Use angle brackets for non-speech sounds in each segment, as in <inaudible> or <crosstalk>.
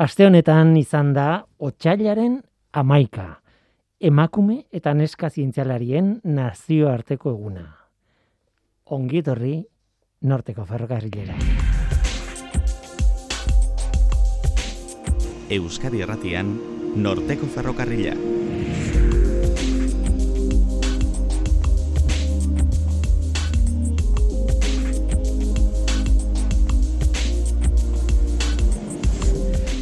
Aste honetan izan da otxailaren amaika. Emakume eta neska zientzialarien nazioarteko eguna. Ongi etorri norteko ferrokarrilera. Euskadi Erratian, Norteko Ferrokarrila.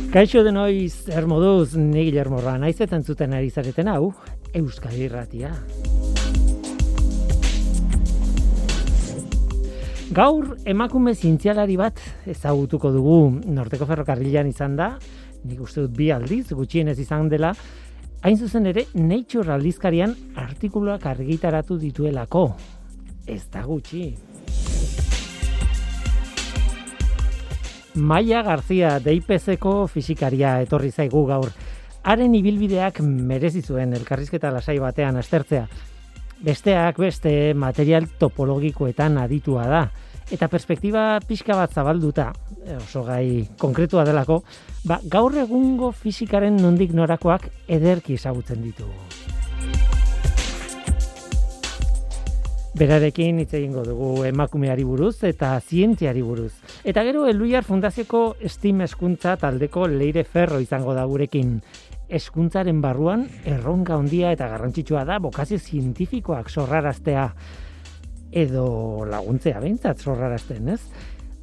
Kaixo denoiz, ermoduz, ni Guillermo Ra, naiz eta entzuten ari zareten hau, Euskadi Irratia. Gaur emakume zientzialari bat ezagutuko dugu Norteko Ferrokarrilan izan da, nik uste dut bi aldiz, gutxienez izan dela, hain zuzen ere Nature aldizkarian artikuluak argitaratu dituelako. Ez da gutxi. Maia Garzia DIPZ-ko fisikaria etorri zaigu gaur. Haren ibilbideak merezi zuen elkarrizketa lasai batean astertzea. Besteak beste material topologikoetan aditua da eta perspektiba pixka bat zabalduta, e, oso gai konkretua delako, ba, gaur egungo fisikaren nondik norakoak ederki ezagutzen ditugu. Berarekin hitz egingo dugu emakumeari buruz eta zientziari buruz. Eta gero Eluiar Fundazioko Steam eskuntza taldeko Leire Ferro izango da gurekin. Eskuntzaren barruan erronka handia eta garrantzitsua da bokazio zientifikoak sorraraztea edo laguntzea behintzat sorrarazten, ez?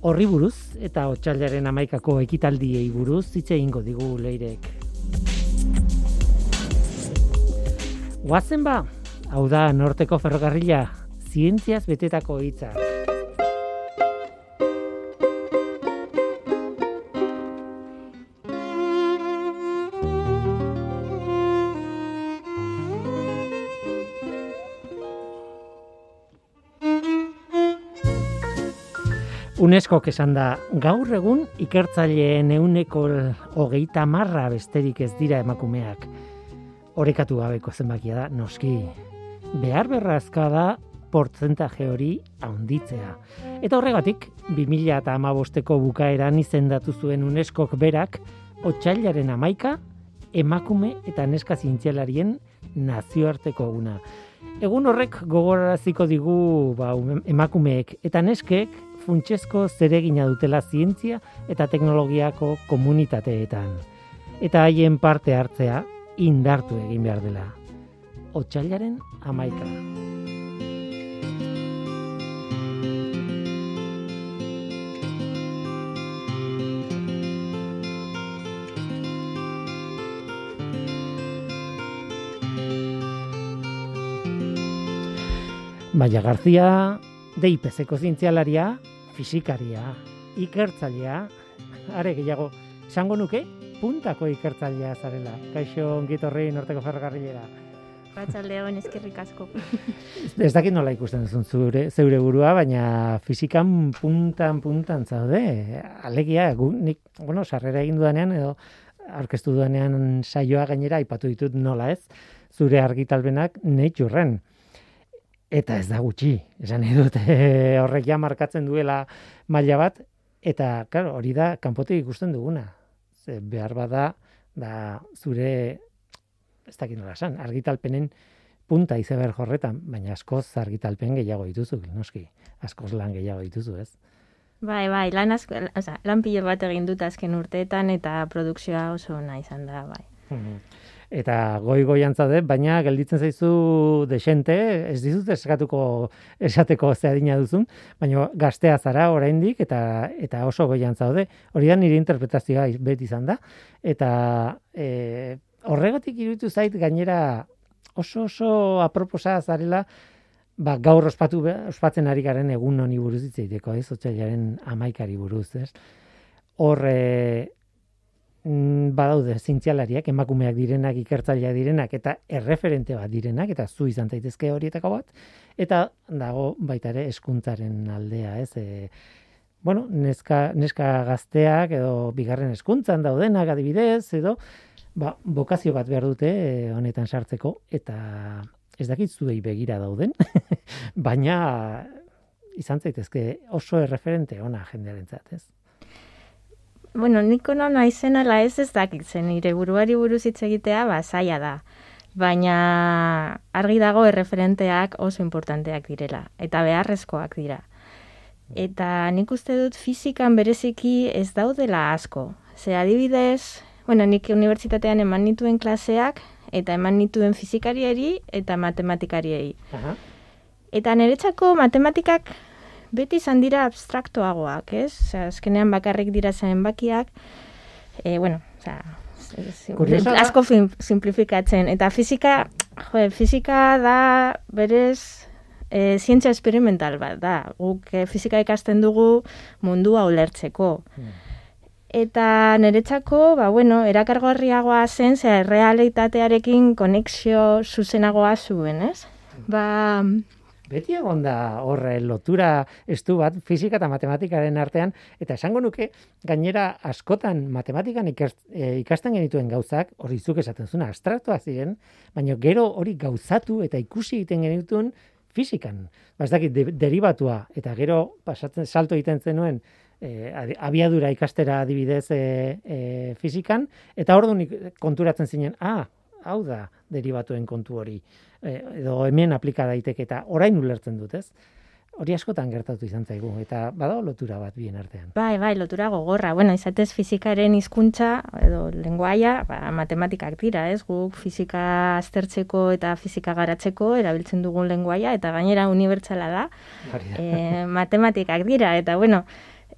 Horri buruz eta otxailaren amaikako ekitaldiei buruz hitz egingo digu Leirek. Guazen ba, hau da norteko ferrokarrila, zientziaz betetako hitza. UNESCO esan da, gaur egun ikertzaileen euneko hogeita marra besterik ez dira emakumeak. Horekatu gabeko zenbakia da, noski. Behar berrazka da portzentaje hori haunditzea. Eta horregatik, 2000 eta amabosteko bukaeran izendatu zuen UNESCO berak, otxailaren amaika, emakume eta neska zientzialarien nazioarteko guna. Egun horrek gogoraziko digu ba, emakumeek eta neskek funtsezko zeregina dutela zientzia eta teknologiako komunitateetan. Eta haien parte hartzea indartu egin behar dela. Otsailaren amaika. Baia Garzia, deipezeko zientzialaria, fisikaria, ikertzailea, are gehiago, esango nuke, puntako ikertzailea zarela. Kaixo ongitorri norteko ferrokarrilera. Ratzalde hon eskerrik asko. <laughs> Ez dakit nola ikusten duzun zure, zeure burua, baina fisikan puntan puntan zaude. Alegia, gu, nik, bueno, sarrera egin dudanean, edo aurkeztu dudanean saioa gainera, aipatu ditut nola ez, zure argitalbenak natureen eta ez da gutxi, esan dut horrek ja markatzen duela maila bat, eta claro, hori da kanpotik ikusten duguna. Ze behar bada da zure ez dakit nola esan, argitalpenen punta izeber jorretan, baina askoz argitalpen gehiago dituzu, noski, askoz lan gehiago dituzu, ez? Bai, bai, lan asko, oza, lan pilo bat egin dut azken urteetan eta produkzioa oso ona izan da, bai. Mhm eta goi goian zaude, baina gelditzen zaizu desente, ez dizut eskatuko esateko ze adina duzun, baina gaztea zara oraindik eta eta oso goian zaude. Hori da nire interpretazioa beti izan da eta e, horregatik iruditu zait gainera oso oso aproposa zarela ba, gaur ospatu ospatzen ari garen egun honi buruz hitz egiteko, ez? Otsailaren 11 buruz, ez? Hor Mm, badaude zientzialariak, emakumeak direnak, ikertzailea direnak, eta erreferente bat direnak, eta zu izan daitezke horietako bat, eta dago baita ere eskuntzaren aldea, ez? E, bueno, neska, neska gazteak edo bigarren eskuntzan daudenak adibidez, edo ba, bokazio bat behar dute e, honetan sartzeko, eta ez dakit zuei begira dauden, <laughs> baina izan zaitezke oso erreferente ona jendearentzat, ez? Bueno, niko non naizen ala ez ez dakit nire buruari buruz hitz egitea, ba, zaila da. Baina argi dago erreferenteak oso importanteak direla, eta beharrezkoak dira. Eta nik uste dut fizikan bereziki ez daudela asko. Ze adibidez, bueno, nik unibertsitatean eman nituen klaseak, eta eman nituen fizikarieri eta matematikariei. Aha. Eta niretzako matematikak beti izan dira abstraktoagoak, ez? Osea, azkenean bakarrik dira zenbakiak, e, bueno, osea, asko simplifikatzen. Eta fizika, jo, fizika da berez e, zientzia experimental bat da. Guk e, fizika ikasten dugu mundua ulertzeko. Eta niretzako, ba, bueno, erakargarriagoa zen, ze realitatearekin konexio zuzenagoa zuen, ez? Ba, Beti egon da horre lotura estu bat fizika eta matematikaren artean, eta esango nuke gainera askotan matematikan ikast, e, ikasten genituen gauzak, hori zuk esaten zuna, abstraktoak ziren, baina gero hori gauzatu eta ikusi egiten genituen fizikan. Ba, ez dakit, de, derivatua, eta gero pasatzen salto egiten zenuen e, abiadura ikastera adibidez e, e, fizikan, eta ik- konturatzen zinen, ah, hau da derivatuen kontu hori, e, edo hemen aplika daiteke eta orain ulertzen dut, ez? Hori askotan gertatu izan zaigu, eta badago lotura bat bien artean. bai, bai, lotura gogorra. Bueno, izatez fizikaren hizkuntza edo lenguaia, ba, matematikak dira, ez? Guk fizika aztertzeko eta fizika garatzeko erabiltzen dugun lenguaia, eta gainera unibertsala da. Da. e, matematikak dira, eta bueno,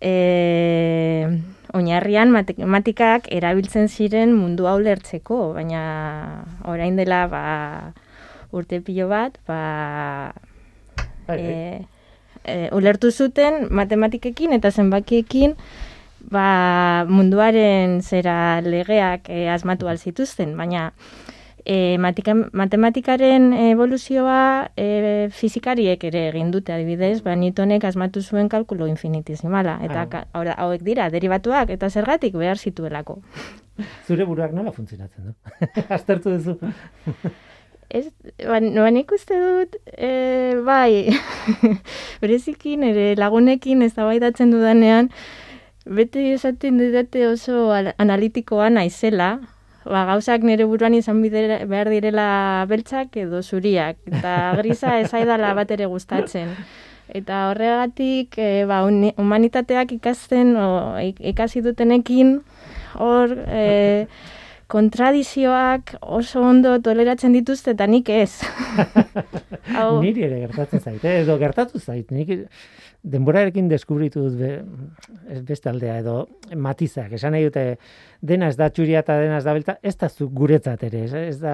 e, oinarrian matematikak erabiltzen ziren mundu hau lertzeko, baina orain dela ba, urte pilo bat, ba, Bai, bai. e, e, ulertu zuten matematikekin eta zenbakiekin ba, munduaren zera legeak e, asmatu alzituzten, baina e, matika, matematikaren evoluzioa e, fizikariek ere egin dute adibidez, ba, Newtonek asmatu zuen kalkulo infinitesimala, eta Ah. ka, hau- hauek dira, derivatuak, eta zergatik behar zituelako. Zure buruak nola funtzionatzen du? <laughs> Aztertu duzu. Ez, ba, ba, nik uste dut, e, bai, <laughs> bereziki nire lagunekin ez dudanean, beti esaten didate oso al- analitikoa naizela, ba, gauzak nire buruan izan bidera, behar direla beltzak edo zuriak, eta grisa ez aidala bat ere gustatzen. Eta horregatik, e, ba, humanitateak ikasten, o, ik- ikasi dutenekin, hor, e, kontradizioak oso ondo toleratzen dituzte eta nik ez. <laughs> Hau, Niri ere gertatzen zait, eh? edo gertatu zait. Nik denborarekin deskubritu dut be, ez beste aldea edo matizak. Esan nahi dute dena ez da txuria eta dena ez da belta, ez da zu guretzat ere, ez, ez da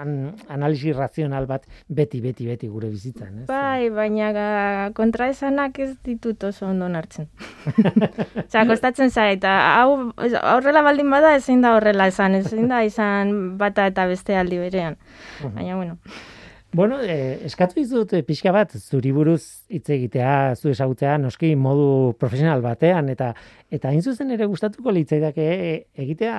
an, analisi razional bat beti, beti, beti gure bizitzan. Ez? bai, baina ga, kontraesanak ez ditut oso ondo hartzen. <laughs> Osea, kostatzen zait, eta hau horrela baldin bada ezin da horrela esan, ezin da izan bata eta beste aldi berean. Baina, bueno, Bueno, eh, eskatu dizut eh, pixka bat zuri buruz hitz egitea, zu ezagutzea noski modu profesional batean eta eta hain zuzen ere gustatuko litzaidake eh, egitea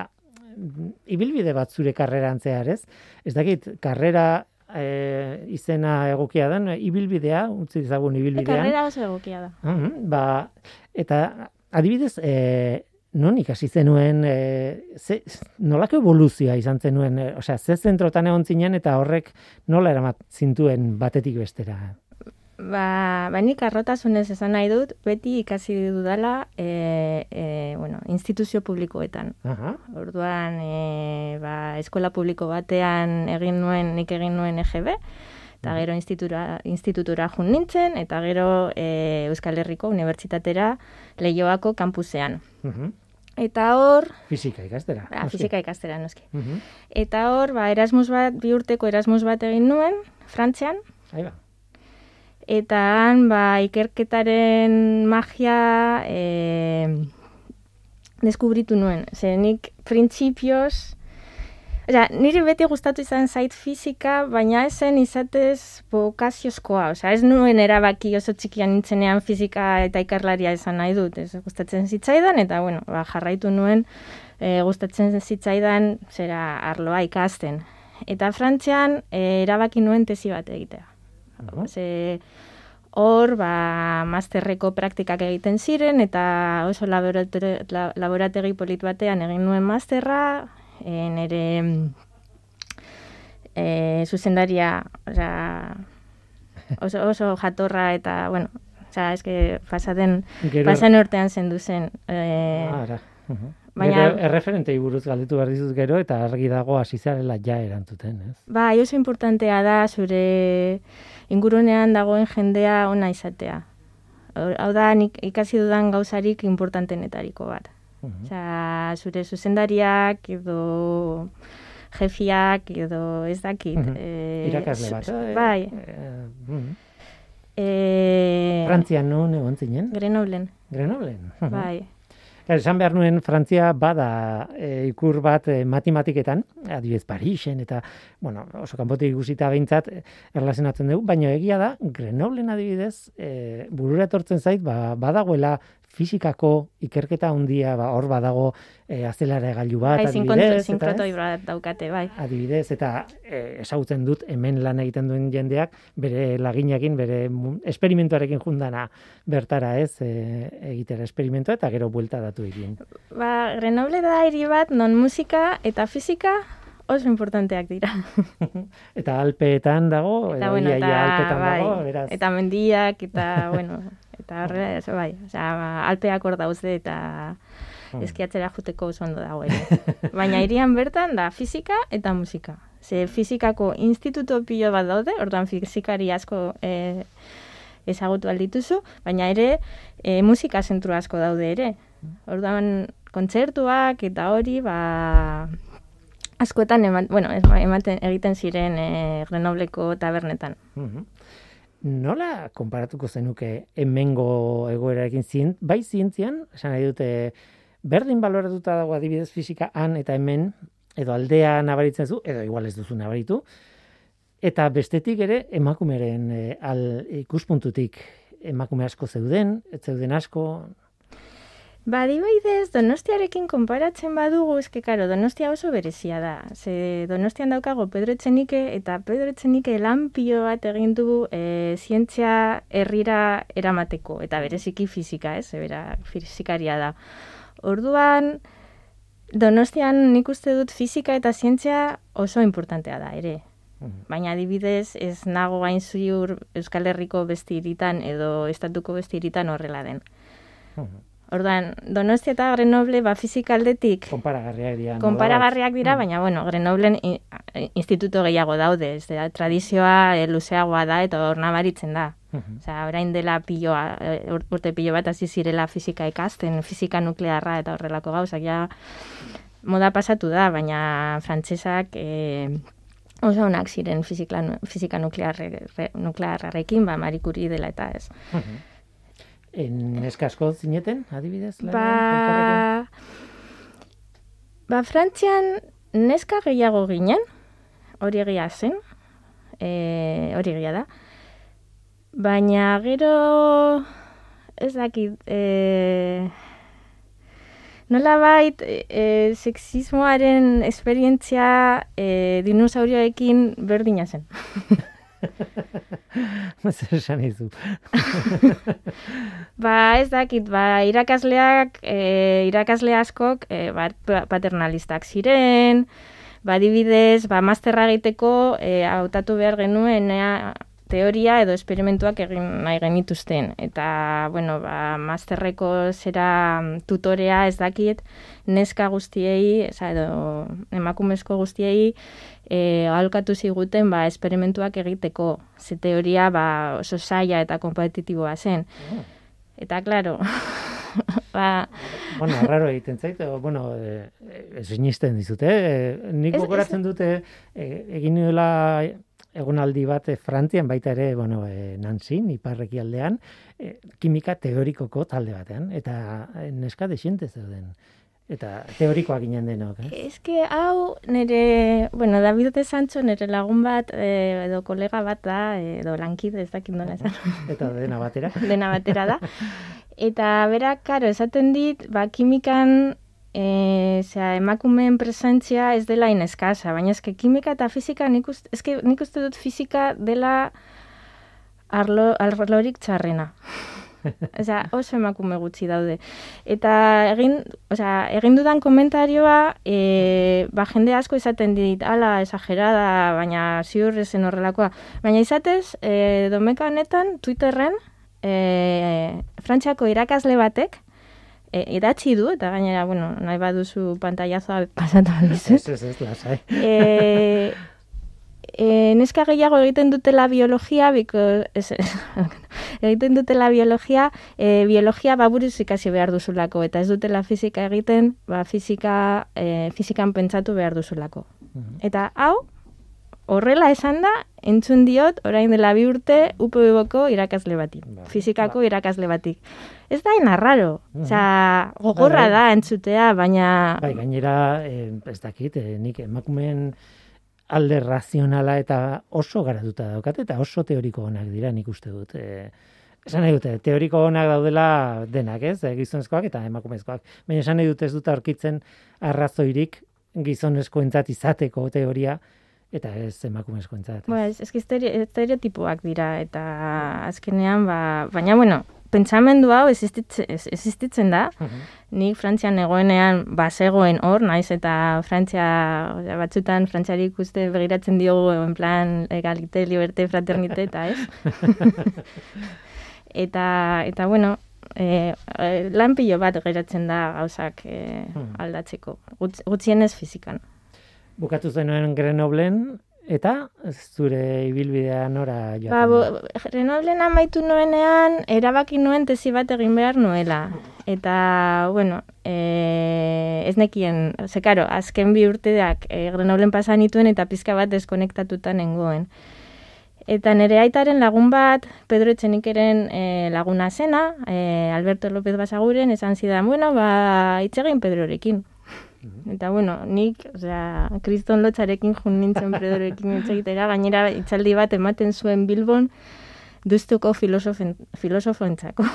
mm, ibilbide bat zure karreran zehar, ez? Ez dakit, karrera eh, izena egokia den, ibilbidea, utzi dezagun ibilbidean. karrera oso egokia da. Mhm, ba, eta adibidez, e, non ikasi zenuen, e, ze, nolako evoluzioa izan zenuen, e, osea, ze zentrotan egon zinen eta horrek nola eramat zintuen batetik bestera. Ba, ba nik arrotasunez esan nahi dut, beti ikasi dudala e, e, bueno, instituzio publikoetan. Aha, Orduan, e, ba, eskola publiko batean egin nuen, nik egin nuen EGB, eta gero institutura, institutura jun nintzen, eta gero e, Euskal Herriko Unibertsitatera Leioako kampusean. mhm, Eta hor, Fisika ikastera. ba, noski. fizika ikastera noski. Mhm, Eta hor, ba, Erasmus bat, bi urteko Erasmus bat egin nuen, Frantzian, Ahí ba. eta han, ba, ikerketaren magia e, deskubritu nuen. Ze nik printzipioz, Osea, niri beti gustatu izan zait fizika, baina ez zen izatez vokaziozkoa. Osea, ez nuen erabaki oso txikian nintzenean fizika eta ikerlaria izan nahi dut. Ez gustatzen zitzaidan, eta bueno, ba, jarraitu nuen e, gustatzen zitzaidan zera arloa ikasten. Eta Frantzian e, erabaki nuen tesi bat egitea. Aha. Ze, hor, ba, masterreko praktikak egiten ziren, eta oso laborategi polit batean egin nuen masterra, e, nire e, zuzendaria, oza, oso, oso jatorra eta, bueno, oza, eske pasaden, Gero- pasan urtean zendu zen. E, ara. Mhm. baina- Gero erreferentei buruz galdetu behar dizut gero, eta argi dago hasi zarela ja erantzuten, ez? Ba, oso importantea da zure ingurunean dagoen jendea ona izatea. Hau da, nik ikasi dudan gauzarik importantenetariko bat. Osea, zure zuzendariak edo jefiak edo ez dakit. Mhm. eh, Irakasle zu- bat. eh, Bai. eh, mhm. Eh, Frantzian non egon zinen? Grenoblen, Grenoblen. Bai. Esan behar nuen Frantzia bada e, ikur bat e, matematiketan, adibidez Parisen eta, bueno, oso kanpotik ikusita behintzat e, erlazionatzen dugu, baina egia da, Grenoblen adibidez, e, burura etortzen zait, ba, badagoela fisikako ikerketa handia, ba, hor badago e, azelare gailu bat, Bai, adibidez, eta sinkrotoi bat daukate, bai. adibidez, eta e, ezagutzen dut hemen lan egiten duen jendeak, bere laginekin, bere esperimentuarekin jundana bertara ez, e, egitera esperimentua, eta gero buelta datu egin. Ba, Grenoble da hiri bat non musika eta fisika oso importanteak dira. <laughs> Eta alpeetan dago, Eta, edo bueno, ia, eta, ia alpetan bai, dago, beraz. eta mendiak, eta, <laughs> bueno, eta horrela, eso bai, osea, ba, alpeak hor daude, eta Hmm. eskiatzera juteko oso ondo dago ere. <laughs> Baina hirian bertan da fisika eta musika. Ze fisikako instituto pilo bat daude, orduan fizikari asko e, ezagutu aldituzu, baina ere e, musika zentru asko daude ere. Orduan kontzertuak eta hori, ba, askoetan eman, bueno, ematen egiten ziren e, Grenobleko tabernetan. Mhm. Nola konparatuko zenuke hemengo egoerarekin zient, bai zientzian, esan nahi dute, berdin baloratuta dago adibidez fisika han eta hemen, edo aldea nabaritzen zu, edo igual ez duzu nabaritu, eta bestetik ere emakumeren e, al ikuspuntutik emakume asko zeuden, ez zeuden asko, Ba, adibidez, Donostiarekin konparatzen badugu, eske karo, Donostia oso berezia da. Ze Donostian daukago Pedro Etxenike, eta Pedro Etxenike lan bat egin du e, zientzia herrira eramateko, eta bereziki fizika, ez? Ze bera fizikaria da. Orduan, Donostian nik uste dut fizika eta zientzia oso importantea da, ere. Mhm. Baina adibidez, ez nago gain ziur Euskal Herriko beste hiritan edo estatuko beste hiritan horrela den. Orduan, Donostia eta Grenoble ba fizika aldetik konparagarriak dira. konparagarriak dira, Mm. baina bueno, Grenoblen instituto gehiago daude, ez da, tradizioa e, luzeagoa da eta hor nabaritzen da. Mhm. Osea, orain dela piloa, e, ur- urte pilo bat hasi zirela fizika ikasten, fizika nuklearra eta horrelako gauzak ja moda pasatu da, baina frantsesak e, oso onak ziren fizika, fizika nuklearre, re- nuklearrarekin, ba, Marie Curie dela eta ez. Mhm. En neska asko zineten, adibidez? Ba, ba Frantzian neska gehiago ginen, hori egia zen, e, hori egia da. Baina gero, ez dakit, e, nola bait, e, e, sexismoaren esperientzia e, dinosaurioekin berdina zen. <laughs> <laughs> Zer esan izu. <laughs> Ba, ez dakit, ba, irakasleak, e, irakasle askok, e, ba, pa- paternalistak ziren, ba, adibidez, ba, masterra egiteko, e, hautatu behar genuen, ea, teoria edo esperimentuak egin nahi genituzten. Eta, bueno, ba, masterreko zera mm, tutorea ez dakit, neska guztiei, eza, edo emakumezko guztiei, e, aholkatu ziguten ba, esperimentuak egiteko. Ze teoria ba, oso zaila eta kompetitiboa zen. Eta, klaro, <laughs> ba, Bueno, arraro egiten zait, bueno, e, ez sinisten dizute, e, nik Ez- gogoratzen dute, e, egin nuela egonaldi bat e, Frantzian baita ere, bueno, e, Nantzin, iparreki aldean, e, kimika teorikoko talde batean, eta e, neska desiente zeuden. Eta teorikoak ginen denok, eh? eske hau nire, bueno, David de Sancho nire lagun bat, e, edo kolega bat da, edo lankide ez dakit nola esan. <laughs> Eta dena batera. <laughs> dena batera da. Eta berak, karo, esaten dit, ba, kimikan e, zera, emakumeen presentzia ez dela ineskasa, baina eske kimika eta fizika nik uste, eske nik uste dut fizika dela arlo, arlorik txarrena. <laughs> Osea, oso emakume gutxi daude. Eta egin, osea, egin dudan komentarioa, e, ba, jende asko izaten dit, ala, esagerada, baina ziur ezen horrelakoa. Baina izatez, e, domeka honetan, Twitterren, e, frantziako irakasle batek, e, idatzi du, eta gainera, bueno, nahi baduzu pantaiazoa pasatu. Ez, ez, ez, lasai. e, <laughs> e, neska gehiago egiten dutela biologia, biko, ez, <laughs> egiten dutela biologia, e, biologia baburuz ikasi behar duzulako, eta ez dutela fizika egiten, ba, fizika, e, fizikan pentsatu behar duzulako. Mhm. Eta hau, horrela esan da, entzun diot, orain dela bi urte, UPB-ko irakasle Bai, fizikako ba. irakasle batik. Ez da inarraro, Mhm. osea, gogorra Bai, bai. da entzutea, baina... Bai, gainera, eh, ez dakit, eh, nik emakumeen alde razionala eta oso garatuta daukat, eta oso teoriko onak dira nik uste dut. Eh, esan nahi dute, teoriko onak daudela denak, ez? Eh, gizonezkoak eta emakumezkoak. Baina esan nahi dut ez dut aurkitzen arrazoirik gizonezkoentzat izateko teoria, eta ez emakumezkoentzat. Ba, ez, estere- estereotipoak dira, eta azkenean, ba, baina, bueno, pentsamendu hau existitzen, existitzen da, Mhm. nik Frantzian egoenean bazegoen hor, naiz eta Frantzia, batzutan Frantziari ikuste begiratzen diogu en plan egalite, liberte, fraternite, eta ez. <laughs> eta, eta bueno, e, lan pilo bat geratzen da gauzak e, aldatzeko, Gutz, gutxienez fizikan. Bukatu zenuen Grenoblen, eta zure ibilbidea nora joaten Ba, bo, Renoblen amaitu nuenean, erabaki nuen tesi bat egin behar nuela. Eta, bueno, e, ez nekien, ze karo, azken bi urteak e, Grenoblen pasan nituen eta pizka bat deskonektatuta nengoen. Eta nire aitaren lagun bat, Pedro Etxenikeren e, laguna zena, e, Alberto López Basaguren, esan zidan, bueno, ba, itxegin Pedrorekin. Eta bueno, nik, osea, kriston lotxarekin jun nintzen Pedrorekin hitz egitera, gainera itzaldi bat ematen zuen Bilbon, duztuko filosofen, filosofoentzako.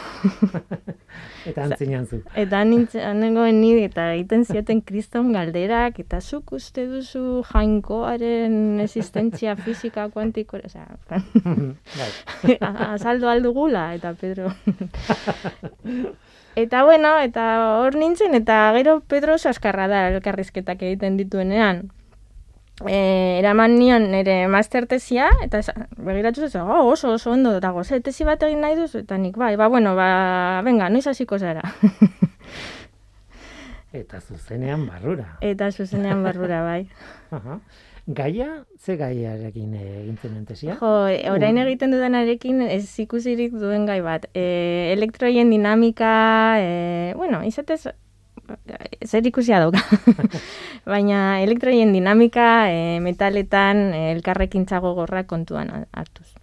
<laughs> Eta antzinan zu. Eta nintzen nengoen ni eta egiten zioten kriston galderak, eta zuk uste duzu jainkoaren existentzia <laughs> fisika kuantiko, osea, <laughs> bai. azaldo aldugula, eta Pedro... eta bueno, eta hor nintzen, eta gero Pedro saskarra da elkarrizketak egiten dituenean. E, eraman nion nire mastertesia, eta begiratu zuen, oh, oso oso ondo dago, ze tesi bat egin nahi duzu, eta nik, bai, ba, bueno, ba, venga, noiz hasiko zara. Eta zuzenean barrura. eta zuzenean barrura, bai. Aha. Gaia, ze gaiarekin eh, egin zenuen tesia? Jo, orain egiten dudanarekin ez ikusirik duen gai bat. E, elektroien dinamika, e, bueno, izatez, zer ikusia dauka. <laughs> Baina elektroien dinamika, e, metaletan, e, elkarrekin gorra kontuan hartuz.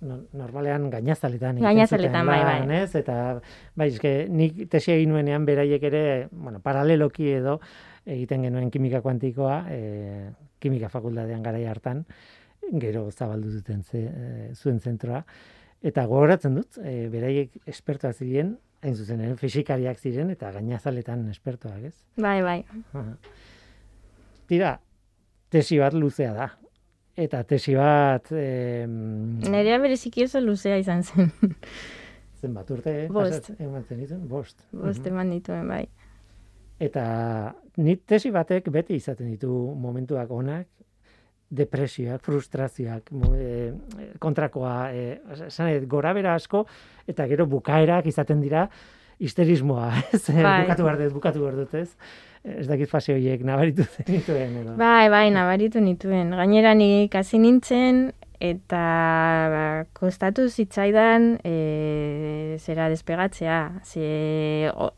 No- Normalean gainazaletan. Gainazaletan, bai, bai. Ez? Eta, bai, eske, nik tesia egin nuenean beraiek ere, bueno, paraleloki edo egiten genuen kimika kuantikoa, e, kimika fakultatean garai hartan, gero zabaldu duten ze, e, zuen zentroa. Eta gogoratzen dut, e, beraiek espertoak ziren, hain zuzen, ere, fisikariak ziren, eta gainazaletan espertoak, ez? Bai, bai. Aha. Tira, tesi bat luzea da. Eta tesi bat... Eh, Nerea bereziki oso luzea izan zen. zenbat urte? Bost. pasat- Eman zenituen? Bost. Bost Mhm. eman dituen, bai. Eta ni tesi batek beti izaten ditu momentuak onak, depresioak, frustrazioak, eh, kontrakoa, eh, esan nahi dut, gorabera asko, eta gero bukaerak izaten dira histerismoa, <laughs> ez? Bai. bukatu behar dut, bukatu behar dut, ez? Ez dakit fase horiek nabaritu <laughs> zenituen, edo. Bai, bai, nabaritu nituen. Gainera nik hasi nintzen eta ba, kostatu zitzaidan e, zera despegatzea. Ze, o,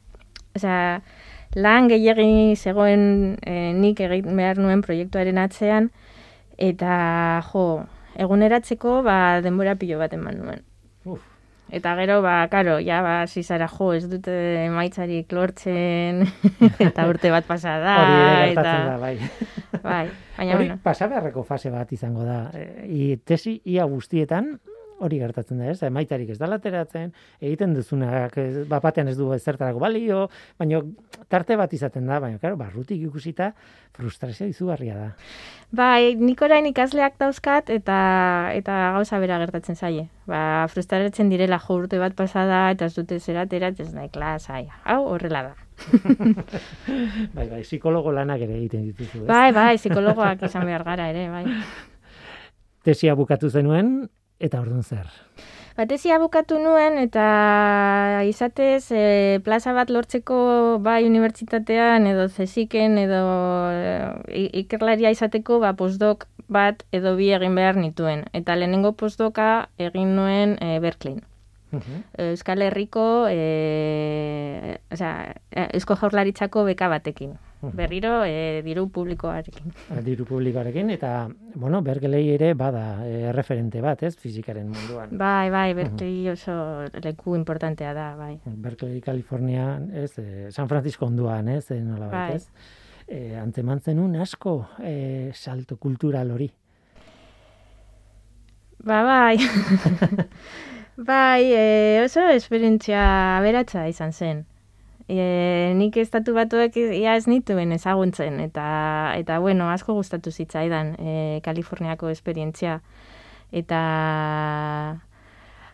osea, lan gehiagin zegoen e, nik egin behar nuen proiektuaren atzean eta jo, eguneratzeko ba, denbora pilo bat eman nuen. Uf. Eta gero, ba, karo, ja, ba, zizara, jo, ez dute emaitzarik lortzen, <laughs> eta urte bat pasa da, eta... da, bai. Bai, baina Hori bueno. pasa beharreko fase bat izango da. E, tesi ia guztietan hori gertatzen da, ez? Emaitarik ez da lateratzen, egiten duzunak bat batean ez du ezertarako balio, baina tarte bat izaten da, baina claro, barrutik ikusita frustrazio izugarria da. Bai, nik orain ikasleak dauzkat eta eta gauza bera gertatzen zaie. Ba, frustratzen direla jo urte bat pasada eta ez dute zera ez nahi klasai. Hau horrela da. <laughs> Bai, bai, psikologo lanak ere egiten dituzu, ez? Bai, bai, psikologoak izan behar gara ere, bai. Tesia bukatu zenuen, eta orduan zer. Batesia bukatu nuen eta izatez e, plaza bat lortzeko bai unibertsitatean edo zeziken edo e, ikerlaria izateko ba postdoc bat edo bi egin behar nituen. Eta lehenengo postdoka egin nuen e, Berkeleyn. Mhm. Euskal Herriko e, osea, e, Eusko Jaurlaritzako beka batekin. Berriro e, diru publikoarekin. Diru publikoarekin, eta, bueno, bergelei ere bada e, referente bat, ez, fizikaren munduan. Bai, bai, Berkeley oso leku importantea da, bai. Berkeley, California, ez, e, San Francisco onduan, ez, e, nola Bai. ez. E, antzeman zenun asko e, salto kultural hori. Ba, bai. <laughs> <laughs> bai, e, oso esperientzia aberatsa izan zen. E, nik estatu batuek ia ez nituen ezaguntzen, eta, eta bueno, asko gustatu zitzaidan e, Kaliforniako esperientzia. Eta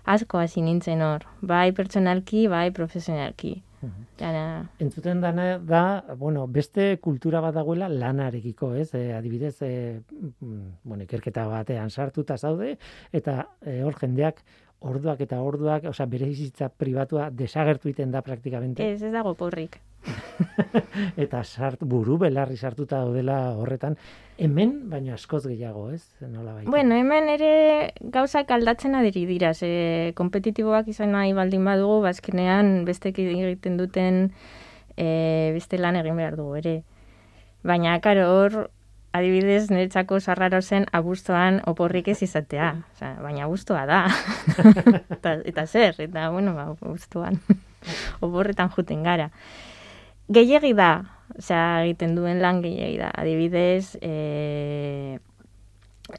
asko hasi nintzen hor, bai pertsonalki, bai profesionalki. Jana, Entzuten dana da, bueno, beste kultura bat dagoela lanarekiko, ez? E, adibidez, e, mm, bueno, ikerketa batean sartuta zaude, eta e, hor jendeak orduak eta orduak, osea, bere bizitza pribatua desagertu egiten da praktikamente. ez, ez dago porrik. <laughs> eta sart, buru belarri sartuta daudela horretan, hemen baino askoz gehiago, ez? Nola baita. Bueno, hemen ere gauzak aldatzen adiri dira, ze kompetitiboak izan nahi baldin badugu, bazkenean bestek egiten duten e, beste lan egin behar dugu ere. Baina, karo, hor, adibidez, niretzako sarraro zen abuztuan oporrik ez izatea. Osea, baina abuztua da. <laughs> eta, eta zer, eta, bueno, ba, abuztuan oporretan juten gara. Gehiegi da, osea, egiten duen lan gehiegi da. Adibidez, e,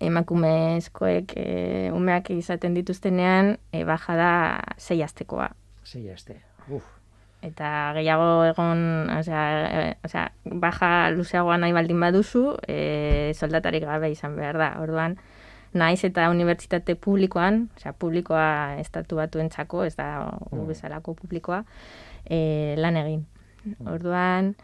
emakumezkoek e, umeak izaten dituztenean, e, baja da sei astekoa. Sei aste. Uf. Eta gehiago egon, osea, e, osea, baja luzeagoa nahi baldin baduzu, e, soldatarik gabe izan behar da. Orduan, naiz eta unibertsitate publikoan, osea, publikoa estatu batuentzako, ez da gu Mm. bezalako publikoa, e, lan egin. Orduan,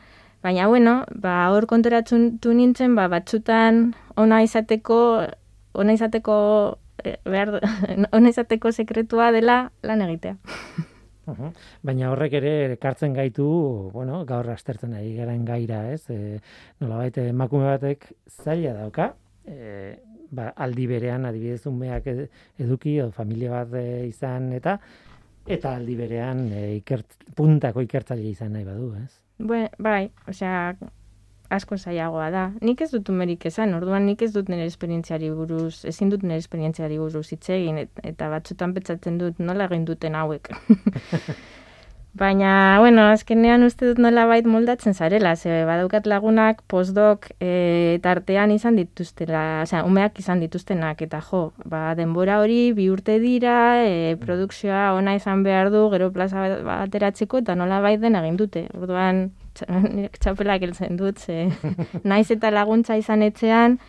baina bueno, ba hor konturatzen du nintzen, ba batzutan ona izateko ona izateko eh, behar <laughs> ona izateko sekretua dela lan egitea. <laughs> Uhum. Baina horrek ere ekartzen gaitu, bueno, gaur astertzen ari garen gaira, ez? E, nolabait emakume batek zaila dauka, e, ba, aldi berean adibidez umeak ed- eduki edo familia bat e, izan eta eta aldi berean e, ikert, puntako ikertzaile izan nahi badu, ez? Bue, bai, osea, asko zailagoa da. Nik ez dut umerik esan, orduan nik ez dut nire esperientziari buruz, ezin dut nire esperientziari buruz hitz egin, et, eta batzutan petzatzen dut nola egin duten hauek. <laughs> Baina, bueno, azkenean uste dut nola bait moldatzen zarela, ze badaukat lagunak postdoc e, tartean izan dituztela, osea, umeak izan dituztenak, eta jo, ba, denbora hori bi urte dira, e, produkzioa ona izan behar du, gero plaza bat- bateratzeko, eta nola bait den egin dute. Orduan, txa- nire txapelak heltzen dut, ze <laughs> naiz eta laguntza izan etxean,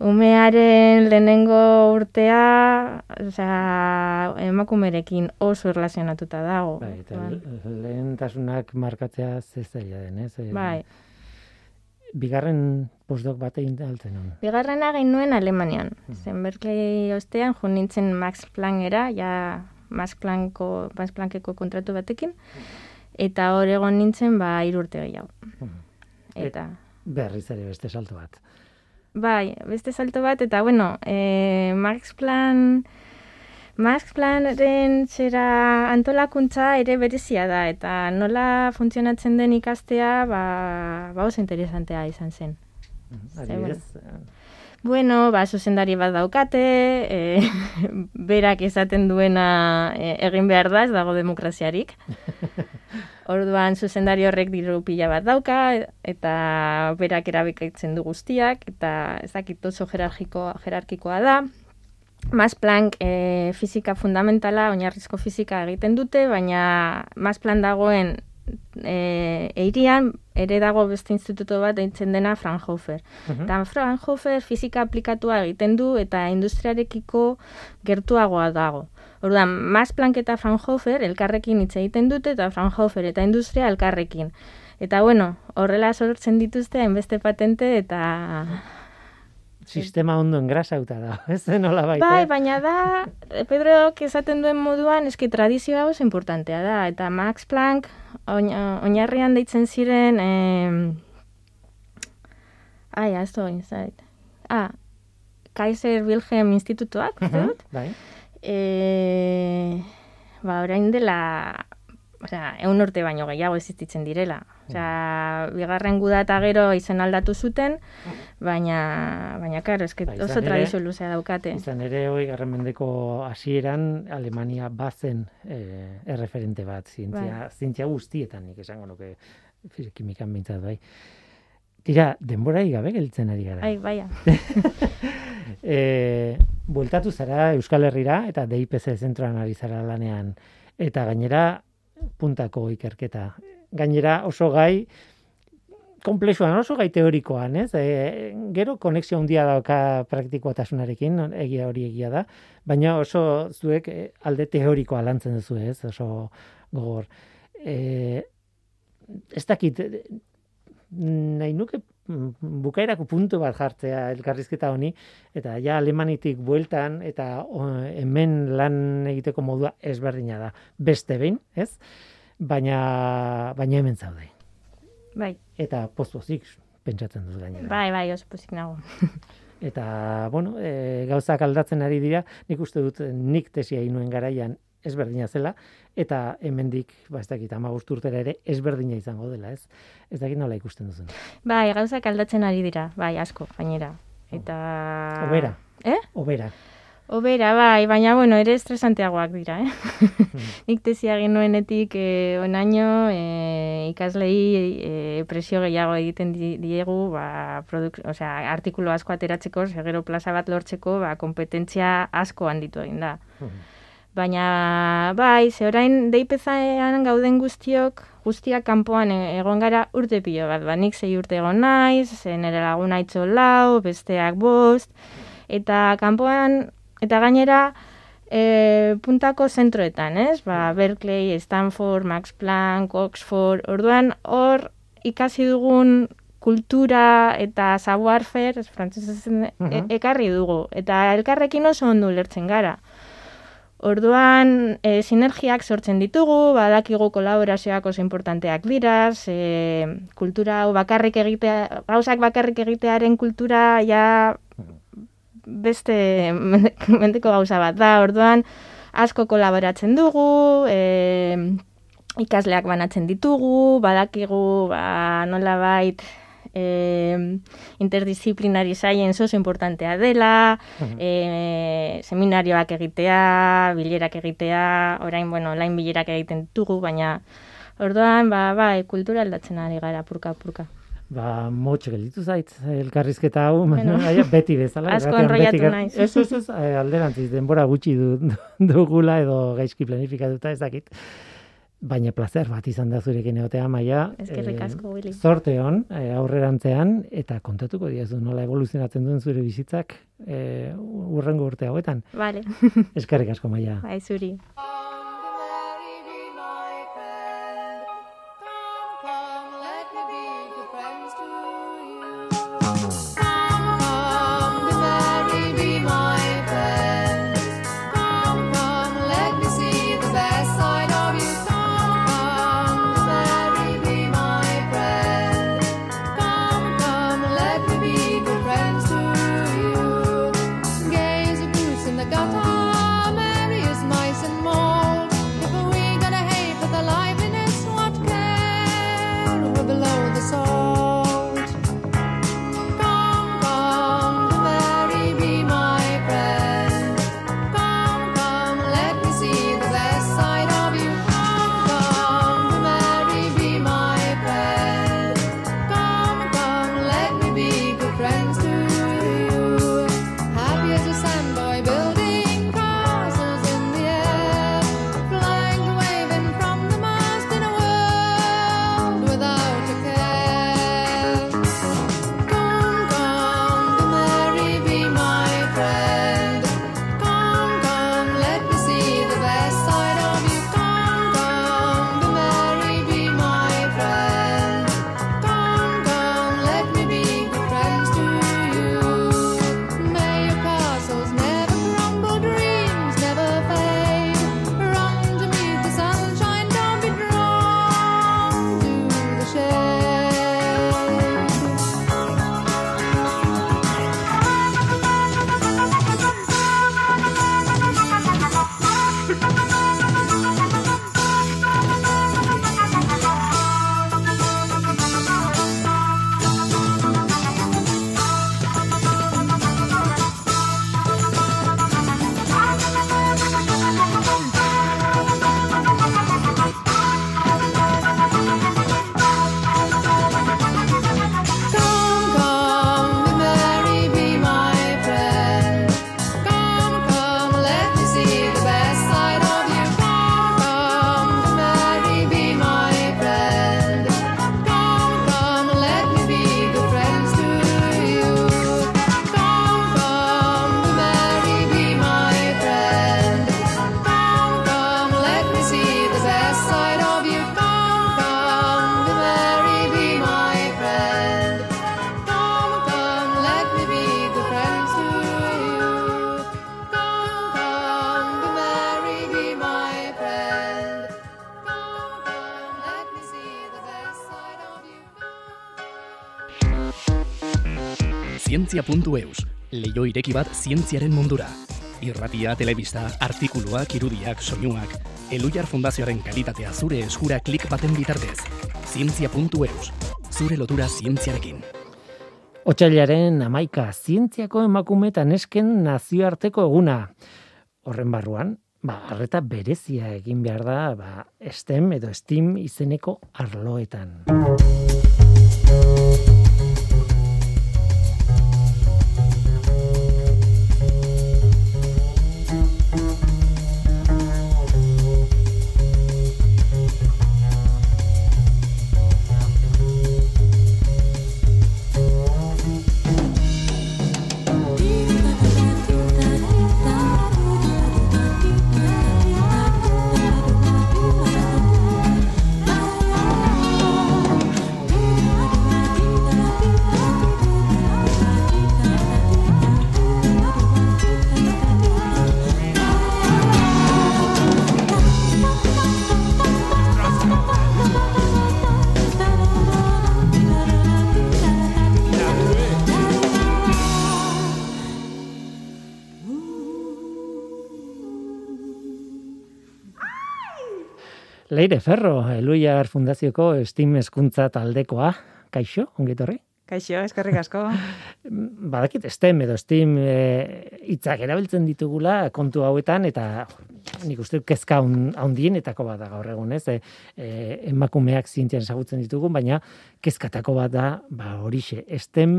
umearen lehenengo urtea, osea, emakumerekin oso erlazionatuta dago. Bai, eta le- lehentasunak markatzea ze zaila den, ez? E, bai. Bigarren postdoc bat egin altzen hon. Bigarrena egin nuen Alemanian. Zen Berkeley ostean, jo nintzen Max Planckera, ja Max Planckko, Max Planckeko kontratu batekin, eta hor egon nintzen, ba, hiru urte gehiago. Eta, Berriz ere beste salto bat. bai, beste salto bat, eta bueno, e, Max Planck, Max Planckren zera antolakuntza ere berezia da, eta nola funtzionatzen den ikastea, ba, ba oso interesantea izan zen. Adibidez, Bueno, ba, zuzendari bat daukate, e, <laughs> berak esaten duena e, egin behar da, ez dago demokraziarik. <laughs> Orduan zuzendari horrek diru pila bat dauka, eta berak erabikatzen du guztiak, eta ez dakit oso jerarkiko, jerarkikoa da. Max Planck e, fizika fundamentala, oinarrizko fizika egiten dute, baina Max Planck dagoen e, eirian, ere dago beste instituto bat deitzen dena Fraunhofer. Mhm. Eta Fraunhofer fizika aplikatua egiten du eta industriarekiko gertuagoa dago. Orduan, Max Planck eta Fraunhofer elkarrekin hitz egiten dute eta Fraunhofer eta industria elkarrekin. Eta bueno, horrela sortzen dituzte hainbeste patente eta Sistema ondo engrasauta <laughs> da, ez zen nola baita. Bai, baina da, Pedrok esaten duen moduan, eski tradizioa oso importantea da, eta Max Planck oin- oinarrian deitzen ziren, eh, ai, azto zait. Ah, Kaiser Wilhelm Institutuak, Mhm, dut? Bai. E, ba, orain dela, osea, egun urte baino gehiago existitzen direla. Osea, bigarren guda eta gero izen aldatu zuten, baina, baina, karo, eske Ba, oso tradizio luzea daukate. Izan ere, hoi, garren mendeko hasieran Alemania bazen eh, erreferente bat, zientzia, Bai. zientzia guztietan, nik esango nuke, fizik- kimikan bintzat bai. Tira, denborai gabe gelditzen ari gara. Ai, baia. <laughs> e, bueltatu zara Euskal Herrira eta DIPC zentroan ari zara lanean. Eta gainera puntako ikerketa. Gainera oso gai komplexuan, oso gai teorikoan, ez? E, gero konexio handia dauka praktikoatasunarekin, egia hori egia da, baina oso zuek eh, alde teorikoa lantzen duzu, ez? Oso gogor. E, ez dakit, eh, nahi nuke mm, bukaerako puntu bat jartzea elkarrizketa honi, eta ja alemanitik bueltan, eta hemen lan egiteko modua ezberdina da. Beste behin, ez? Baina, baina hemen zaude. Bai, Eta pozpozik pentsatzen dut gainera. bai, bai, oso pozik nago. Eta, bueno, e, gauzak aldatzen ari dira, nik uste dut eh, nik tesia inuen garaian ezberdina zela, eta hemendik, ba, ez dakit, amagust urtera ere ezberdina izango dela, ez? Ez dakit nola ikusten duzun. Bai, gauzak aldatzen ari dira, bai, asko, gainera. Eta... Obera. Eh? Obera. Obera, bai, baina, bueno, ere estresanteagoak dira, eh? <laughs> Nik tesia egin nuenetik eh, onaino eh, ikaslei eh, presio gehiago egiten di, diegu, ba, produk, osea, artikulu asko ateratzeko, segero plaza bat lortzeko, ba, kompetentzia asko handitu egin da. Baina, bai, ze orain deipezaean gauden guztiok, guztiak kanpoan e- egon gara urte pilo bat, ba, nik zei urte egon naiz, ze nire laguna itxo lau, besteak bost, eta kanpoan, eta gainera, e, puntako zentroetan, ez? Ba, Berkeley, Stanford, Max Planck, Oxford, orduan hor ikasi dugun kultura eta savoir faire, ez frantsesez e- ekarri dugu, eta elkarrekin oso ondo ulertzen gara. Orduan, e, sinergiak sortzen ditugu, badakigu kolaborazioak oso importanteak dira, ze kultura hau bakarrik egitea, gauzak bakarrik egitearen kultura ja beste <laughs> mendeko gauza bat da. Orduan, asko kolaboratzen dugu, e, ikasleak banatzen ditugu, badakigu ba, nola bait e, interdisciplinary science oso importantea dela, e, seminarioak egitea, bilerak egitea, orain, bueno, online bilerak egiten ditugu, baina orduan, ba, bai, kultura aldatzen ari gara, purka-purka. Ba, motxe gelditu zait elkarrizketa hau, Bueno. baina, beti bezala. Asko ger- naiz. Ez, ez, ez, eh, alderantziz, denbora gutxi du, <laughs> dugula edo gaizki planifikatuta ez dakit. Baina placer bat izan da zurekin egotea maia. Eskerrik asko, Willy. Zorte hon, eh, aurrerantzean, eta kontatuko diazu nola evoluzionatzen duen zure bizitzak eh, urrengo urte hauetan. Vale, Eskerrik asko maia. bai, zuri. zientzia.eus, leio ireki bat zientziaren mundura. Irratia, telebista, artikuluak, irudiak, soinuak, Elujar Fundazioaren kalitatea zure eskura klik baten bitartez. Zientzia.eus, zure lotura zientziarekin. Otsailaren amaika zientziako emakume eta nesken nazioarteko eguna. Horren barruan, ba, arreta berezia egin behar da, ba, STEM edo STEAM izeneko arloetan. Leire Ferro, Eluiar Fundazioko Steam Eskuntza taldekoa. Kaixo, ongitorri? Kaixo, eskerrik asko. <laughs> Badakit, STEM edo Steam e, hitzak erabiltzen ditugula kontu hauetan, eta nik uste kezka handienetako bat da gaur egun, ez? E, e, emakumeak zientzian ezagutzen ditugu, baina kezkatako bat da, ba, horixe, STEM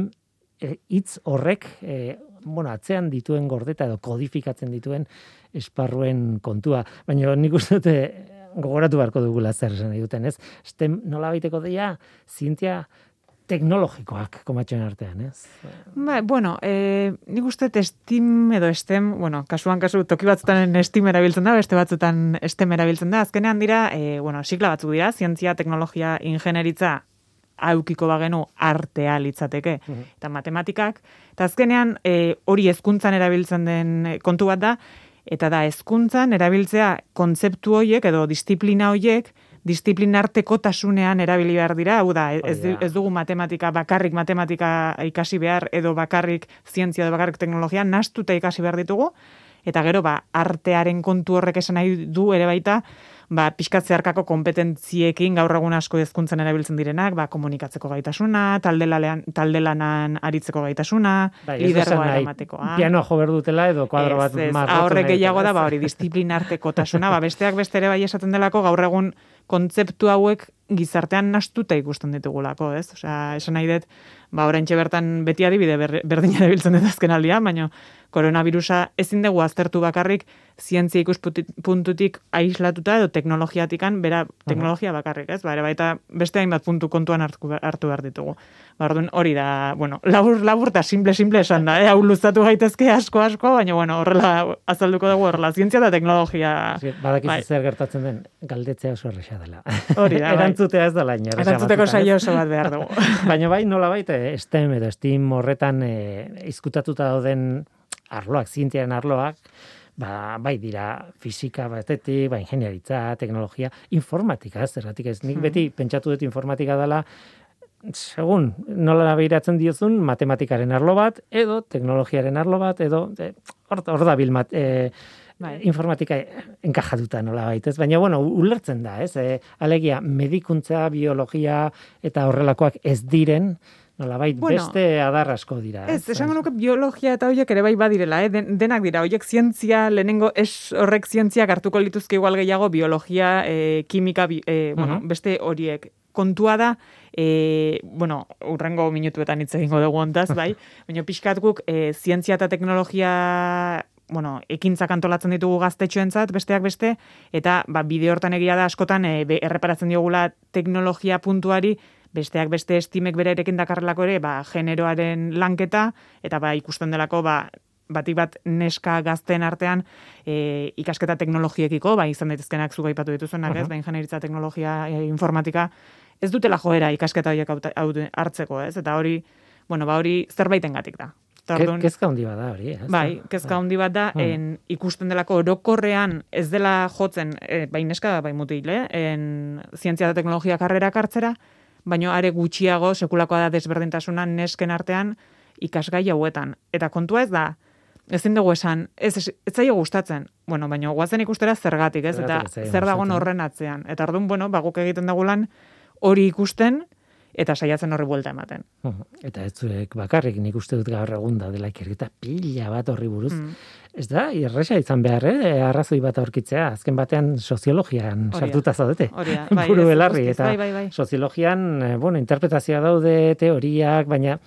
e, hitz horrek, e, bueno, atzean dituen gordeta edo kodifikatzen dituen esparruen kontua. Baina nik uste dute gogoratu beharko dugula zer esan duten, ez? Estem nola baiteko deia, zientia teknologikoak komatxoen artean, ez? Ba, bueno, e, nik uste Steam edo Stem, bueno, kasuan kasu toki batzutan Steam erabiltzen da, beste batzutan Stem erabiltzen da. Azkenean dira, e, bueno, sikla batzuk dira, zientzia, teknologia, ingenieritza, aukiko bagenu artea litzateke, mhm. eta matematikak. Eta azkenean, e, hori hezkuntzan erabiltzen den kontu bat da, eta da hezkuntzan erabiltzea kontzeptu hoiek edo disiplina hoiek disiplinartekotasunean erabili behar dira, hau da, ez, ez dugu matematika bakarrik matematika ikasi behar edo bakarrik zientzia edo bakarrik teknologia nastuta ikasi behar ditugu. Eta gero ba artearen kontu horrek esan nahi du ere baita ba, pixkat zeharkako kompetentziekin gaur egun asko ezkuntzen erabiltzen direnak, ba, komunikatzeko gaitasuna, talde, lalean, talde lanan aritzeko gaitasuna, bai, lidergoa eramatekoa. Pianoa jo dutela edo kuadro bat ez, Horrek gehiago da, ba, hori, disiplinarteko tasuna, ba, besteak beste ere bai esaten delako gaur egun kontzeptu hauek gizartean nastuta ikusten ditugulako, ez? Osea, esan nahi dut, ba, oraintxe bertan beti adibide berdina biltzen dut azken aldia, baina koronavirusa ezin dugu aztertu bakarrik zientzia ikuspuntutik aislatuta edo teknologiatikan bera teknologia bakarrik, ez? Ba, ere baita beste hainbat puntu kontuan hartu, hartu behar ditugu. Ba, hori da, bueno, labur, labur eta simple, simple esan da, eh? hau luzatu gaitezke asko, asko, baina, bueno, horrela azalduko dugu horrela, zientzia eta teknologia. Badakiz bai. zer gertatzen den, galdetzea oso erresa dela. Hori da, <laughs> bai. Erantzutea ez da lain. Erantzuteko saio oso bat behar dugu. <laughs> baina bai, nola baita, STEM edo STEAM horretan eh, izkutatuta dauden arloak, zientziaren arloak, ba, bai dira fisika batetik, ba, ingenieritza, teknologia, informatika, zerratik ez, nik hmm. beti pentsatu dut informatika dela, segun, nola behiratzen diozun, matematikaren arlo bat, edo teknologiaren arlo bat, edo, hor, hor da bilmat, e, Bai. informatika enkajatuta nola baitez, baina bueno, ulertzen da, ez? E, alegia, medikuntza, biologia eta horrelakoak ez diren, Nola, bai, bueno, beste adar asko dira. Ez, esango nuke biologia eta horiek ere bai badirela, eh? denak dira, horiek zientzia, lehenengo es horrek zientzia hartuko lituzke igual gehiago biologia, e, kimika, bi, e, bueno, beste horiek. Kontua da, e, bueno, urrengo minutuetan hitz egingo dugu ontaz, bai, <laughs> baina pixkat guk e, zientzia eta teknologia bueno, ekintzak antolatzen ditugu gaztetxoentzat besteak beste, eta ba, bide hortan egia da askotan e, erreparatzen diogula teknologia puntuari, besteak beste estimek bere erekin dakarrelako ere, ba, generoaren lanketa, eta ba, ikusten delako, ba, batik bat neska gazten artean e, ikasketa teknologiekiko, ba, izan daitezkenak zuga ipatu dituzunak, uh -huh. ez, ba, ingenieritza teknologia, e, informatika, ez dutela joera ikasketa horiek hartzeko, ez, eta hori, bueno, ba, hori zerbaiten gatik da. Tardun, kezka handi bat da hori, ez? Bai, kezka handi bat da, en, ikusten delako orokorrean ez dela jotzen, e, bai neska, bai mutile, en zientzia eta teknologia karrera kartzera, baino are gutxiago sekulakoa da desberdintasuna nesken artean ikasgai hauetan. Eta kontua ez da, ezin dugu esan, ez, ez, ez zaio gustatzen. Bueno, baina guazen ikustera zergatik, ez? Eta Zergatik zaio zer dagoen horren atzean. Eta orduan, bueno, ba, guk egiten dugu lan hori ikusten eta saiatzen horri buelta ematen. Eta ez zuek bakarrik nik uste dut gaur egun da dela ikerketa pila bat horri buruz. Mm. Ez da, irresa izan behar, eh? arrazoi bat aurkitzea. Azken batean soziologian Hori da. sartuta zaudete. Hori da, <laughs> bai, Buru belarri, eta bai, bai, bai. soziologian, eh, bueno, interpretazioa daude, teoriak, baina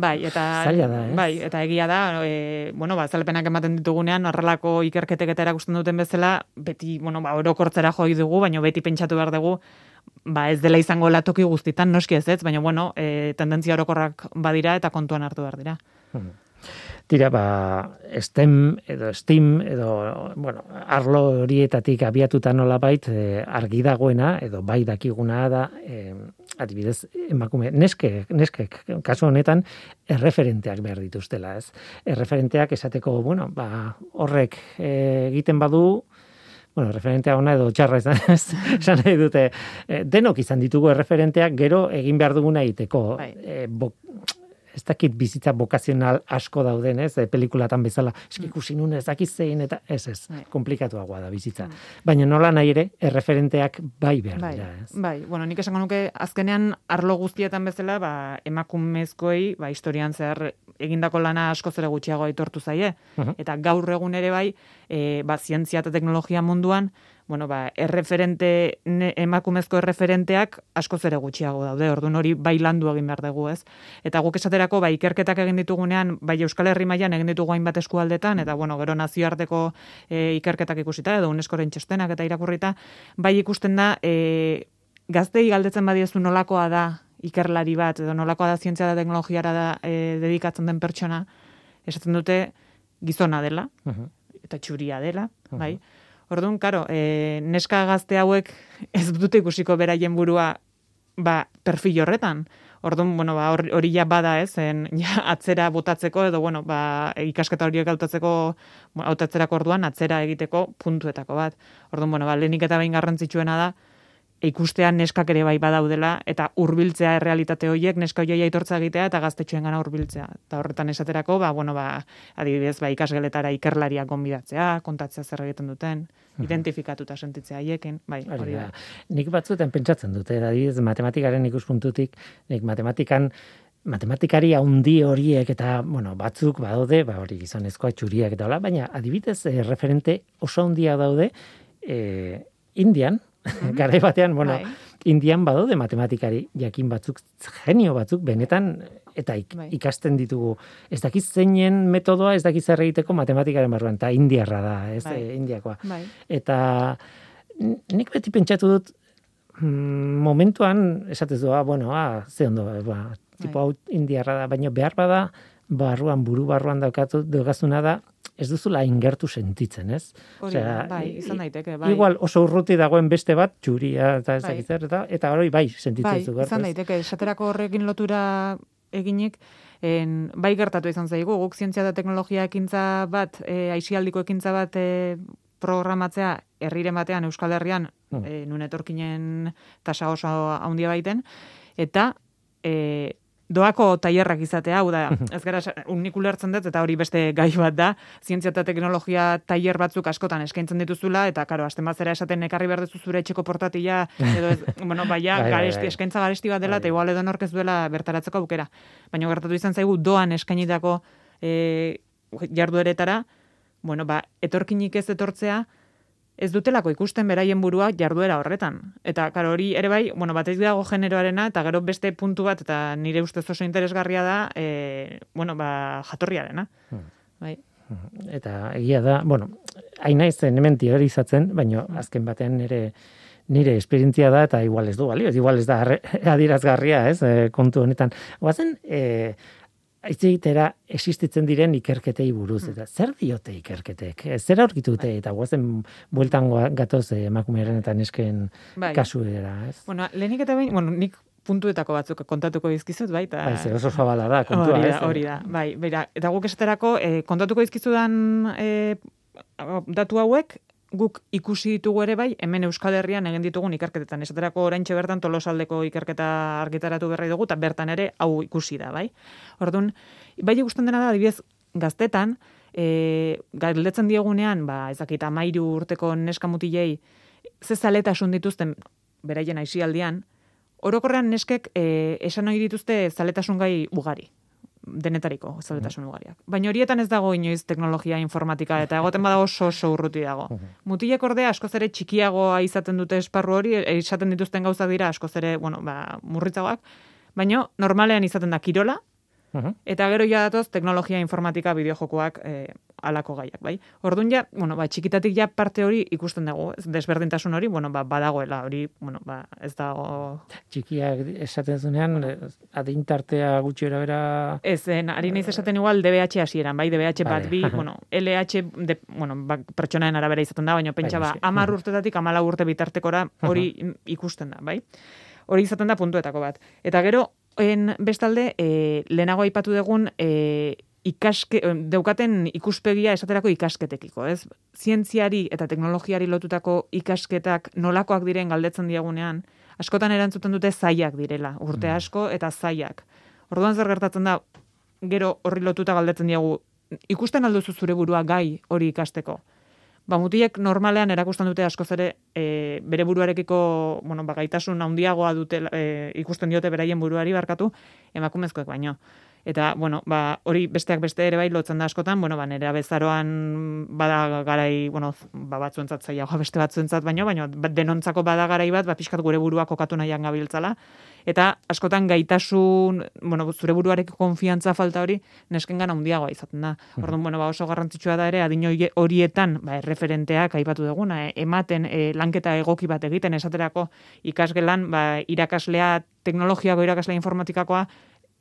Bai, eta Zaila da, ez? bai, eta egia da, e, bueno, ba azalpenak ematen ditugunean horrelako ikerketek eta erakusten duten bezala, beti, bueno, ba orokortzera joi dugu, baina beti pentsatu behar dugu ba ez dela izango latoki guztitan, noski ez ez, baina bueno, e, tendentzia orokorrak badira eta kontuan hartu behar dira. Tira, ba, STEM edo STEAM edo, bueno, arlo horietatik abiatuta nola bait, e, argi dagoena, edo bai dakiguna da, e, adibidez, emakume, neske, neskek, kasu honetan, erreferenteak behar dituztela, ez? Erreferenteak esateko, bueno, ba, horrek e, egiten badu, bueno, referentea ona edo txarra izan, <laughs> esan nahi dute, e, denok izan ditugu erreferenteak gero egin behar duguna egiteko. Bai. E, bo, ez dakit bizitza bokazional asko dauden, ez, e, pelikulatan bezala, eski ikusi nun ez dakit zein, eta ez, ez, Bai. komplikatuagoa da bizitza. Baina nola nahi ere, erreferenteak bai behar Bai, dira, ez. bai, bueno, nik esango nuke azkenean arlo guztietan bezala, ba emakumezkoei, ba historian zehar egindako lana asko zere gutxiago aitortu zaie Mhm. eta gaur egun ere bai, e, ba zientzia eta teknologia munduan bueno, ba, erreferente, emakumezko erreferenteak asko zere gutxiago daude, orduan hori bai landu egin behar dugu, ez? Eta guk esaterako, bai, ikerketak egin ditugunean, bai Euskal Herri mailan egin ditugu hainbat eskualdetan, eta bueno, gero nazioarteko e, ikerketak ikusita, edo unescoren txostenak eta irakurrita, bai ikusten da, e, gaztei galdetzen badiezu nolakoa da ikerlari bat, edo nolakoa da zientzia da teknologiara da e, dedikatzen den pertsona, esaten dute gizona dela, Mhm. eta txuria dela, bai. Orduan, karo, e, neska gazte hauek ez dute ikusiko beraien burua ba, perfil horretan. Orduan, bueno, ba, hor- hori ja bada ez, en, ja, atzera botatzeko, edo, bueno, ba, ikasketa horiek hautatzeko, hautatzerako orduan, atzera egiteko puntuetako bat. Orduan, bueno, ba, lehenik eta behin garrantzitsuena da, ikustea neskak ere bai badaudela, eta hurbiltzea errealitate horiek, neska horiei aitortza egitea, eta gaztetxoen gana hurbiltzea. Eta horretan esaterako, ba, bueno, ba, adibidez, ba, ikasgeletara ikerlariak gonbidatzea, kontatzea zer egiten duten, identifikatuta sentitzea haiekin, bai, Hori da. Nik batzuetan pentsatzen dute, adibidez, matematikaren ikuspuntutik, nik matematikan matematikari haundi horiek eta, bueno, batzuk badaude, ba hori gizonezkoa txuriak eta hola, baina adibidez, eh, referente oso handia daude, eh, Indian, garai batean, bueno, Bai. Indian badaude matematikari jakin batzuk, genio batzuk, benetan, eta ik, Bai. ikasten ditugu. Ez dakiz zeinen metodoa, ez dakiz zer egiteko matematikaren barruan, eta indiarra da, ez, Bai. eh, indiakoa. Bai. Eta nik beti pentsatu dut mm, momentuan esatez doa, bueno, ah, ze ondo, eh, ba, tipo Bai. hau indiarra da, baina behar bada barruan, buru barruan daukatu, daukazuna da, ez duzula ingertu sentitzen, ez? Hori Osea, bai, izan daiteke, bai. Igual oso urruti dagoen beste bat, txuria eta ez Bai. eta, eta hori bai sentitzen Bai, zu izan gertu, ez? daiteke, esaterako horrekin lotura eginik, en, bai gertatu izan zaigu, guk zientzia eta teknologia ekintza bat, e, aixialdiko ekintza bat e, programatzea herriren batean Euskal Herrian, Hmm. e, nun etorkinen tasa oso handia baiten, eta e, doako tailerrak izatea, hau da, <laughs> ez gara, sa- nik ulertzen dut, eta hori beste gai bat da, zientzia eta teknologia tailer batzuk askotan eskaintzen dituzula, eta karo, hasten bazera esaten ekarri behar duzu zure etxeko portatila, edo ez, <laughs> bueno, baia, Bai, bai, garesti, bai. eskaintza garesti bat dela, eta igual edo nork ez duela bertaratzeko aukera. Baina gertatu izan zaigu doan eskainitako e, jardueretara, bueno, ba, etorkinik ez etortzea, ez dutelako ikusten beraien burua jarduera horretan. Eta, karo, hori ere bai, bueno, batez dago generoarena, eta gero beste puntu bat, eta nire ustez oso interesgarria da, e, bueno, ba, jatorriarena. Hmm. Bai. Eta egia da, bueno, hain naiz zen hemen teorizatzen, baina Mm. azken batean nire nire esperientzia da eta igual ez du balio, igual ez da <laughs> adierazgarria, ez, eh, kontu honetan. Oazen, eh hitz egitera existitzen diren ikerketei buruz Mm. eta zer diote ikerketek? Eh, Zer aurkitu dute eta guazen bueltan gatoz eh, emakumearen eta nesken Bai. kasuera, ez? Bueno, lehenik eta behin, bueno, nik puntuetako batzuk kontatuko dizkizut, bai, eta... Bai, ze oso zabala da, kontua, hori ez? da, hori da, bai, beira, eta guk esaterako, eh, kontatuko dizkizudan eh, datu hauek, guk ikusi ditugu ere bai, hemen Euskal Herrian egin ditugun ikerketetan. Esaterako oraintxe bertan tolosaldeko ikerketa argitaratu berri dugu, eta bertan ere hau ikusi da, bai. Orduan, bai ikusten dena da, adibidez, gaztetan, e, galdetzen diegunean, ba, ezakita mairu urteko neska mutilei, ze zaletasun dituzten, beraien aisialdian, orokorrean neskek e, esan nahi dituzte zaletasun gai ugari denetariko zaletasun ugariak. Baina horietan ez dago inoiz teknologia informatika eta egoten badago oso oso urruti dago. Mutilek ordea askoz ere txikiagoa izaten dute esparru hori, e, izaten dituzten gauza dira askoz ere, bueno, ba, murritzagoak, baina normalean izaten da kirola, Eta gero ja datoz teknologia informatika bideojokoak e, alako gaiak, bai. Orduan ja, bueno, ba, txikitatik ja parte hori ikusten dugu, desberdintasun hori, bueno, ba, badagoela, hori, bueno, ba, ez dago... Txikiak esaten zunean, adintartea gutxi bera... Ez, en, ari naiz esaten igual DBH hasieran, bai, DBH bat bi, <laughs> bueno, LH, de, bueno, ba, pertsonaen arabera izaten da, baina pentsa bai, ba, amar urtetatik amala urte bitartekora hori ikusten da, bai. Hori izaten da puntuetako bat. Eta gero, en bestalde, e, lehenago aipatu dugun, e, ikaske, daukaten ikuspegia esaterako ikasketekiko, ez? Zientziari eta teknologiari lotutako ikasketak nolakoak diren galdetzen diagunean, askotan erantzuten dute zaiak direla, urte mm. asko eta zaiak. Orduan zer gertatzen da, gero horri lotuta galdetzen diagu, ikusten alduzu zure burua gai hori ikasteko ba, mutilek normalean erakusten dute askoz ere e, bere buruarekiko, bueno, ba, gaitasun handiagoa dute e, ikusten diote beraien buruari barkatu, emakumezkoek baino. Eta, bueno, ba, hori besteak beste ere bai lotzen da askotan, bueno, ba, nire bezaroan bada garai, bueno, ba, batzuentzat zailagoa beste batzuentzat baino, baino ba, denontzako bada garai bat, ba, pixkat gure burua kokatu nahian gabiltzala. Eta askotan gaitasun, bueno, zure buruarek konfiantza falta hori neskengan handiagoa izaten da. Orduan, bueno, ba, oso garrantzitsua da ere, adin horietan, ba, erreferenteak aipatu duguna, e, ematen e, lanketa egoki bat egiten, esaterako ikasgelan, ba, irakaslea, teknologiako irakaslea informatikakoa,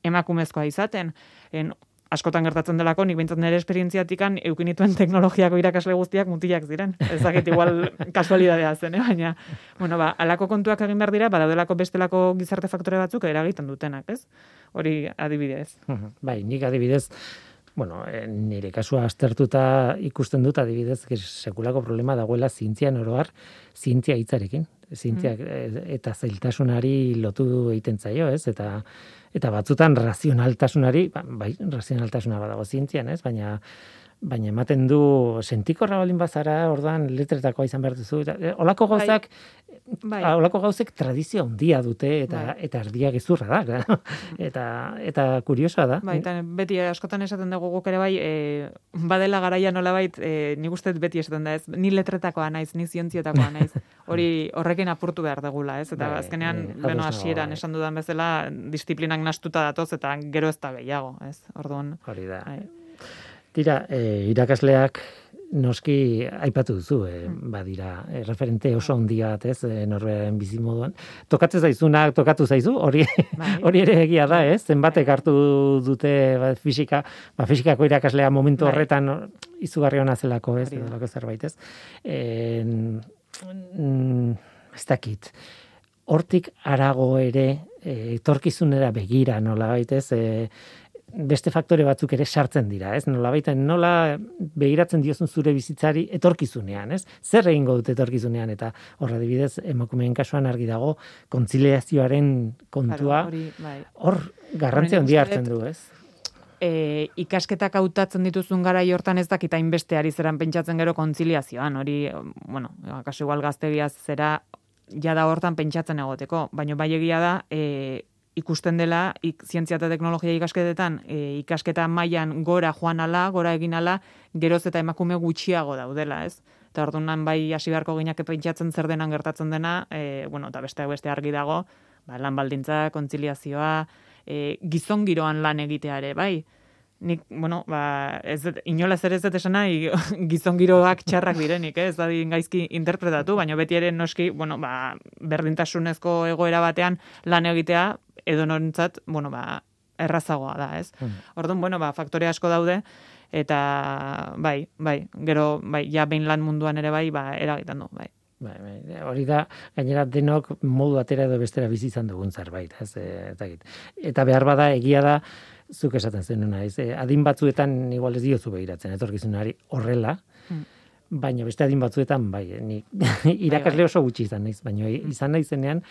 emakumezkoa izaten. En, askotan gertatzen delako, nik bintzen nire esperientziatikan eukinituen teknologiako irakasle guztiak mutilak ziren. Ez dakit igual <laughs> kasualidadea zen, eh? baina, bueno, ba, alako kontuak egin behar dira, badaudelako bestelako gizarte faktore batzuk eragiten dutenak, ez? Hori adibidez. Bai, nik adibidez, bueno, eh, nire kasua aztertuta ikusten dut adibidez, sekulako problema dagoela zientzian oroar, zientzia hitzarekin. Zientziak mm. eta zailtasunari lotu egiten zaio, ez? Eta eta batzutan razionaltasunari, ba, bai, razionaltasuna badago zientzian, ez? Baina baina ematen du sentikorra balin bazara, ordan letretakoa izan behar duzu. E, olako bai. gauzak, bai. olako gauzek tradizio handia dute eta bai. eta erdia gezurra da. <laughs> eta eta kuriosoa da. Bai, eta beti askotan esaten dugu guk ere bai, e, badela garaia nolabait, e, ni gustet beti esaten da, ez? Ni letretakoa naiz, ni zientzietakoa naiz. <laughs> Hori horrekin apurtu behar degula, ez? Eta bai, azkenean, bai, beno hasieran esan dudan bezala, disiplinak nastuta datoz eta gero ez da gehiago, ez? Orduan. Hori da. Bai. Tira, e, irakasleak noski aipatu duzu, e, badira, e, referente oso handia bat, ez, e, norberaren bizi moduan. Tokatzen zaizuna, tokatu zaizu, hori bai. <laughs> hori ere egia da, ez? Zenbatek hartu dute ba, fisika, ba, fisikako irakaslea momentu bai. horretan izugarri hona zelako, ez, edo zerbait, ez? E, mm, ez dakit. Hortik arago ere, e, etorkizunera begira, nola baitez, e, beste faktore batzuk ere sartzen dira, ez? Nola baita, nola begiratzen diozun zure bizitzari etorkizunean, ez? Zer egingo dute etorkizunean, eta horra dibidez, emakumeen kasuan argi dago, kontziliazioaren kontua, bai. hor garrantzia handia hartzen du, ez? E, ikasketak hautatzen dituzun gara hortan ez dakita inbeste ari zeran pentsatzen gero kontziliazioan, hori, bueno, kasu igual gaztegia zera, jada hortan pentsatzen egoteko, baina bai egia da, e, ikusten dela ik, zientzia eta teknologia ikasketetan e, ikasketa mailan gora joan ala, gora egin ala, geroz eta emakume gutxiago daudela, ez? Eta orduan bai hasi beharko ginak pentsatzen zer denan gertatzen dena, e, bueno, eta beste beste argi dago, ba, lan baldintza, kontziliazioa, e, gizon giroan lan egiteare, bai? Nik, bueno, ba, ez dut, inolaz ere ez dut esan nahi, <laughs> gizon giroak txarrak direnik, eh? ez da gaizki interpretatu, baina beti ere noski, bueno, ba, berdintasunezko egoera batean lan egitea, edo norentzat, bueno, ba, errazagoa da, ez? Hmm. Orduan, bueno, ba, faktore asko daude, eta bai, bai, gero, bai, ja behin lan munduan ere bai, ba, eragiten du, bai. Bai, bai, hori da, gainera denok modu atera edo bestera bizi izan dugun zerbait, ez, e, eta, eta behar bada egia da, zuk esaten zen ez, e, adin batzuetan igual ez diozu behiratzen, etorkizunari horrela, hmm. baina beste adin batzuetan, bai, ni <laughs> irakasle oso gutxi izan naiz, baina izan naizenean,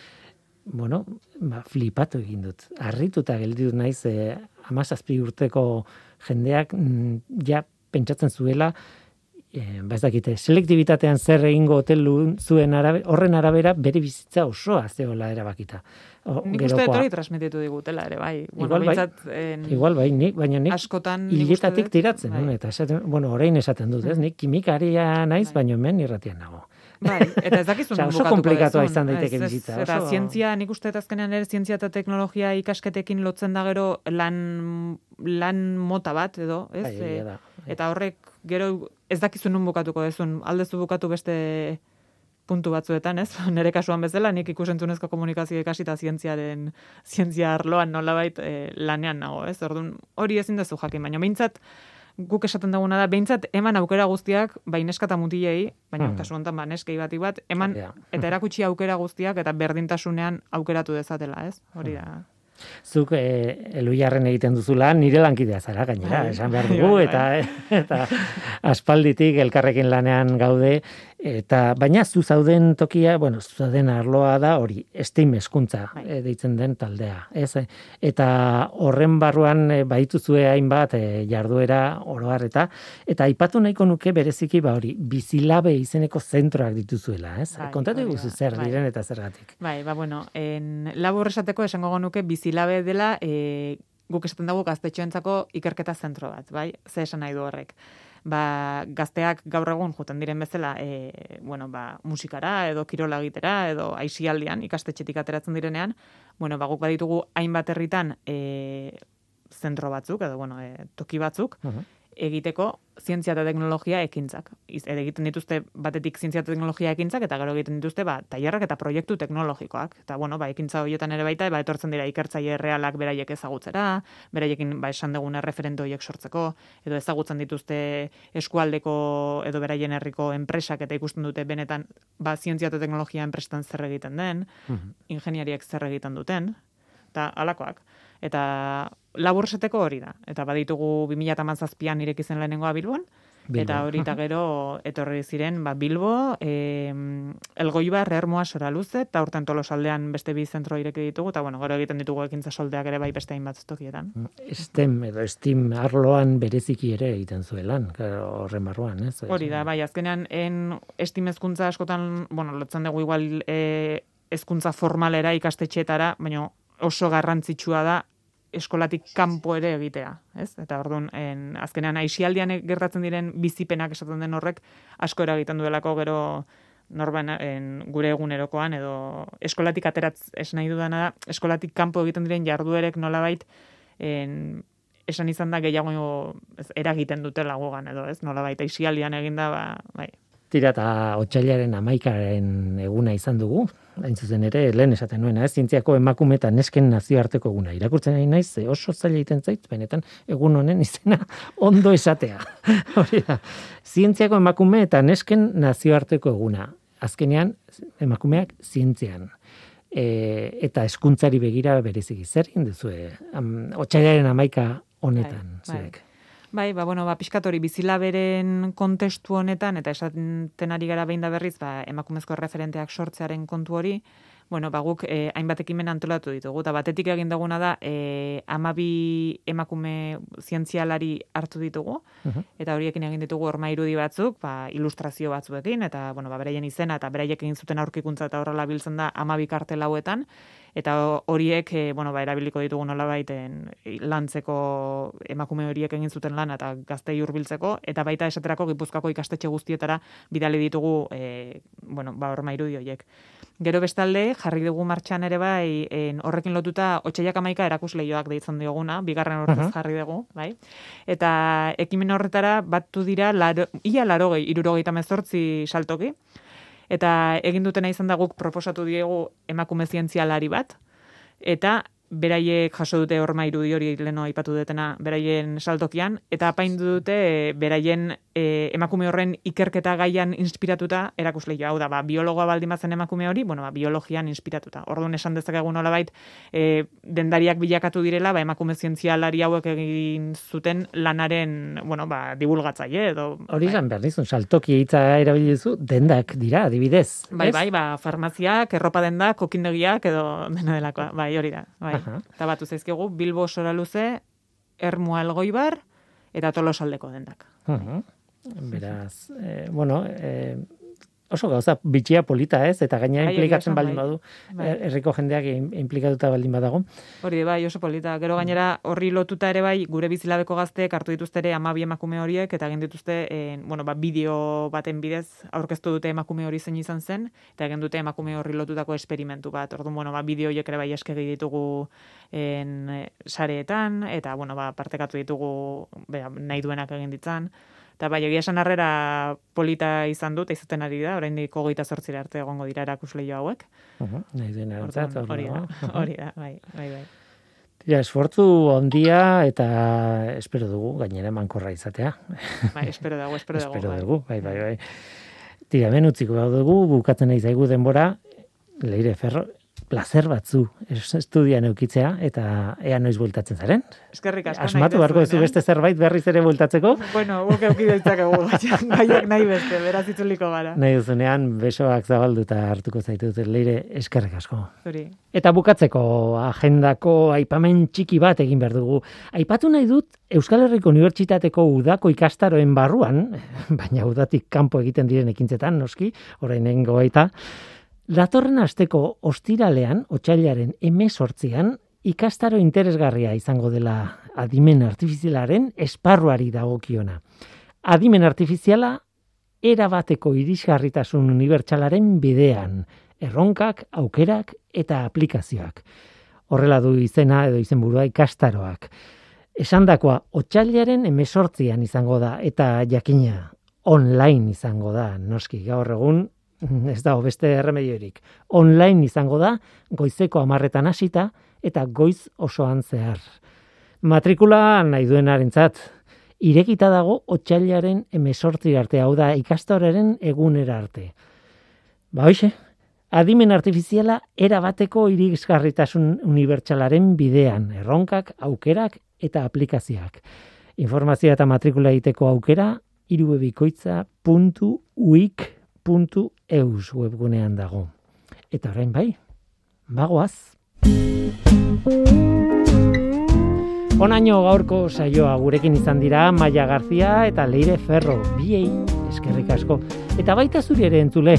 bueno, ba, flipatu egin dut. Arrituta gelditu naiz, e, amazazpi urteko jendeak, mm, ja, pentsatzen zuela, e, ba ez dakite, selektibitatean zer egingo hotel zuen arabe, horren arabera bere bizitza osoa zeola erabakita. O, nik uste dut hori transmititu digutela ere, bai. Bueno, igual, bai, en... igual bai, nik, baina nik askotan hiletatik tiratzen, bai. eta esaten, bueno, orain esaten dut, ez, mm. nik kimikaria naiz, bai. baina hemen irratian nago. Bai, eta ez dakizun Osa, oso komplikatua izan daiteke bizitza. Eta zientzia, nik uste azkenean ere zientzia eta teknologia ikasketekin lotzen da gero lan, lan mota bat, edo, ez? Bai, e, da, bai. Eta horrek, gero, ez dakizun nun bukatuko, dezun, aldezu bukatu beste puntu batzuetan, ez? <laughs> Nere kasuan bezala, nik ikusentzunezko komunikazio ikasita zientziaren, zientzia arloan nolabait e, lanean nago, ez? Orduan, hori ezin dezu jakin, baina behintzat, guk esaten daguna da, behintzat eman aukera guztiak, bain eskata mutilei, baina mm. kasu honetan ba, neskei bati bat, eman eta erakutsi aukera guztiak eta berdintasunean aukeratu dezatela, ez? Hori da. Zuk e, eluiarren egiten duzula, nire lankidea zara gainera, bai. esan behar dugu, bai, bai. eta, eta aspalditik elkarrekin lanean gaude, Eta baina zu zauden tokia, bueno, zu zauden arloa da hori, esteim eskuntza bai. e, deitzen den taldea, ez? Eta horren barruan e, baituzue hainbat e, jarduera oroar eta eta aipatu nahiko nuke bereziki ba hori, bizilabe izeneko zentroak dituzuela, ez? Bai, Kontatu guzu zer bai. diren eta zergatik. Bai, ba bueno, en labur esateko esango nuke bizilabe dela e, guk esaten dugu gaztetxoentzako ikerketa zentro bat, bai? Ze esan nahi du horrek ba, gazteak gaur egun joten diren bezala, e, bueno, ba, musikara edo kirola egitera edo aisialdian ikastetxetik ateratzen direnean, bueno, ba, guk baditugu hainbat herritan e, zentro batzuk edo bueno, e, toki batzuk, egiteko zientzia eta teknologia ekintzak. Iz, egiten dituzte batetik zientzia eta teknologia ekintzak eta gero egiten dituzte ba tailerrak eta proiektu teknologikoak. Eta bueno, ba ekintza horietan ere baita ba etortzen dira ikertzaile realak beraiek ezagutzera, beraiekin ba esan dugun referente horiek sortzeko edo ezagutzen dituzte eskualdeko edo beraien herriko enpresak eta ikusten dute benetan ba zientzia eta teknologia enpresetan zer egiten den, mm ingeniariak zer egiten duten eta alakoak. Eta labur esateko hori da. Eta baditugu 2017an ireki zen lehenengoa Bilbon. Eta hori eta gero etorri ziren ba, Bilbo, e, Elgoibar, Ermoa, Soraluze, eta urten tolosaldean beste bi zentro ireki ditugu, eta bueno, gero egiten ditugu ekintza soldeak ere bai beste hainbat tokietan. Estem edo estim arloan bereziki ere egiten zuelan, horren barruan, ez? Hori da, bai, azkenean en estim ezkuntza askotan, bueno, lotzen dugu igual e, ezkuntza formalera ikastetxeetara, baina oso garrantzitsua da eskolatik kanpo ere egitea, ez? Eta orduan, en azkenean aisialdian gertatzen diren bizipenak esaten den horrek asko eragiten duelako gero norban en, gure egunerokoan edo eskolatik ateratz es nahi dudana da, eskolatik kanpo egiten diren jarduerek nolabait en, esan izan da gehiago ez, eragiten dute lagogan edo, ez? Nolabait aisialdian eginda, ba, bai. Tira eta otxailaren amaikaren eguna izan dugu, hain zuzen ere, lehen esaten nuena, ez, zientziako emakume eta nesken nazioarteko eguna. Irakurtzen nahi naiz, ze oso zaila egiten zait, benetan, egun honen izena <laughs> ondo esatea. <laughs> Hori da, zientziako emakume eta nesken nazioarteko eguna. Azkenean, emakumeak zientzian. E, eta eskuntzari begira bereziki zer duzu, otxailaren amaika honetan. Bai, bai. Bai, ba, bueno, ba, piskatori bizilaberen kontestu honetan, eta esaten ari gara behin da berriz, ba, emakumezko referenteak sortzearen kontu hori, bueno, ba, guk eh, hainbat ekimen antolatu ditugu, eta batetik egin duguna da, eh, amabi emakume zientzialari hartu ditugu, eta horiekin egin ditugu orma irudi batzuk, ba, ilustrazio batzuekin, eta, bueno, ba, beraien izena, eta beraiek egin zuten aurkikuntza eta horrela biltzen da amabi kartel hauetan, eta horiek e, bueno, ba, erabiliko ditugu nola baiten lantzeko emakume horiek egin zuten lan eta gaztei hurbiltzeko eta baita esaterako gipuzkako ikastetxe guztietara bidali ditugu e, bueno, ba, horma irudi horiek. Gero bestalde, jarri dugu martxan ere bai, en, horrekin lotuta, otxaiak amaika erakusleioak deitzen dioguna, bigarren horrez jarri dugu, bai? Eta ekimen horretara, batu dira, laro, ia larogei, irurogei tamezortzi saltoki, eta egin dutena izan da guk proposatu diegu emakume zientzialari bat, eta beraiek jaso dute horma irudi hori leno aipatu dutena beraien saltokian, eta apaindu dute beraien e, emakume horren ikerketa gaian inspiratuta erakusleio hau da, ba, biologoa baldin bazen emakume hori, bueno, ba, biologian inspiratuta. Orduan esan dezakegu nolabait, e, dendariak bilakatu direla, ba, emakume zientzialari hauek egin zuten lanaren, bueno, ba, divulgatzaile edo... Hori izan behar dizun, saltoki hitza erabilizu, dendak dira, adibidez. Bai, ez? bai, ba, farmaziak, erropa dendak, kokindegiak edo dena delakoa. Bai, hori da. Bai. Aha. Eta batu zaizkigu, Bilbo sora luze, Ermua Elgoibar, eta Tolosaldeko dendak. Mhm. Beraz, eh, bueno, eh, oso gauza bitxia polita ez, eta gaina Bai, egia implikatzen esan, baldin bai. badu, Bai. her- herriko jendeak im- implikatuta baldin badago. Hori bai, oso polita. Gero gainera horri lotuta ere bai, gure bizilabeko gazteek hartu dituzte ere amabi emakume horiek, eta egin dituzte, eh, bueno, ba, bideo baten bidez, aurkeztu dute emakume hori zein izan zen, eta egin dute emakume horri lotutako esperimentu bat. Orduan, bueno, ba, bideo horiek ere bai eskegi ditugu en, sareetan, eta, bueno, ba, partekatu ditugu bera, nahi duenak egin ditzan. Eta bai, egia esan harrera polita izan dut, izaten ari da, oraindik hogeita zortzira arte egongo dira erakusleio hauek. Mhm, Nahi duen erantzat, hori da, <laughs> hori da, bai, bai, bai. Tira, esfortzu handia eta espero dugu, gainera mankorra izatea. Bai, espero dago, espero dago. espero bai. dugu, bai, bai, bai. Tira, hemen utziko dugu, bukatzen nahi zaigu denbora, leire ferro, placer batzu es- estudian eukitzea, eta ea noiz bueltatzen zaren. Eskerrik asko. Asmatu beharko duzu duzuenean. beste zerbait berriz ere bueltatzeko, Bueno, guk euki ditzakegu <laughs> gaiak- nahi beste, beraz itzuliko gara. nahi duzunean besoak zabaldu eta hartuko zaitut leire eskerrik asko. Zuri. Eta bukatzeko agendako aipamen txiki bat egin behar dugu. Aipatu nahi dut Euskal Herriko Unibertsitateko udako ikastaroen barruan, <laughs> baina udatik kanpo egiten diren ekintzetan, noski, orain goaita, datorren asteko ostiralean, otxailaren emezortzian, ikastaro interesgarria izango dela adimen artifizialaren esparruari dagokiona. Adimen artifiziala erabateko irisgarritasun unibertsalaren bidean, erronkak, aukerak eta aplikazioak. Horrela du izena edo izenburua ikastaroak. Esandakoa otsailaren emesortzian izango da eta jakina online izango da, noski gaur egun ez dago beste erremediorik. Online izango da, goizeko amarretan hasita eta goiz osoan zehar. Matrikula nahi duenarentzat, irekita dago otsailaren emesortzi arte, hau da ikastoraren egunera arte. Ba hoxe, adimen artifiziala erabateko irisgarritasun unibertsalaren bidean, erronkak, aukerak eta aplikazioak. Informazioa eta matrikula egiteko aukera irubebikoitza.uik.eus webgunean dago. Eta orain bai, bagoaz. Onaino gaurko saioa gurekin izan dira Maia Garzia eta Leire Ferro, biei eskerrik asko. Eta baita zuri ere entzule,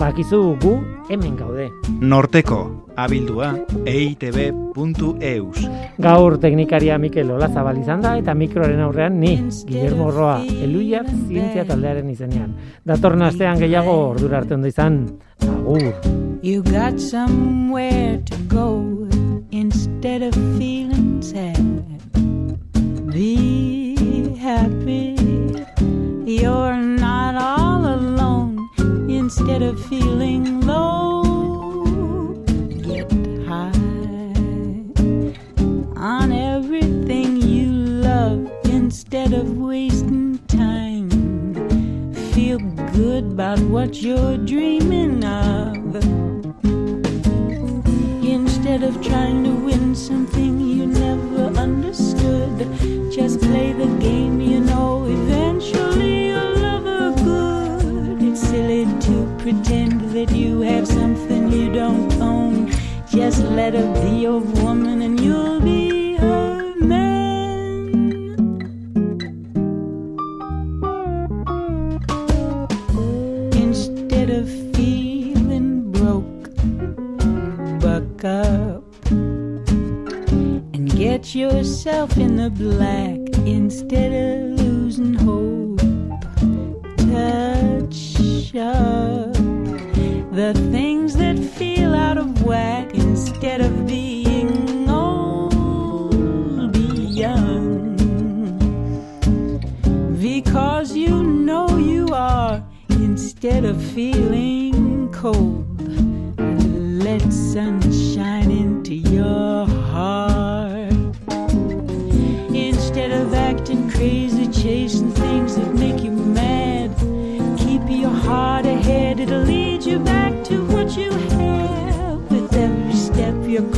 bakizu gu hemen gaude. Norteko, abildua, eitb.eus. Gaur teknikaria Mikel Olazabal izan da eta mikroaren aurrean ni, Guillermo Roa, eluiak zientzia taldearen izenean. Datorren astean gehiago ordura arte ondo izan, agur. You got somewhere to go instead of feeling sad. Be happy. You're instead of feeling low. Get high on everything you love instead of wasting time. Feel good about what you're dreaming of. Instead of trying to win something you never understood, just play the game you know eventually pretend that you have something you don't own. Just let her be your woman and you'll be her man. Instead of feeling broke, buck up and get yourself in the black instead of losing hope. Touch up the things that feel out of whack instead of being old. Be young because you know you are instead of feeling cold. Let sunshine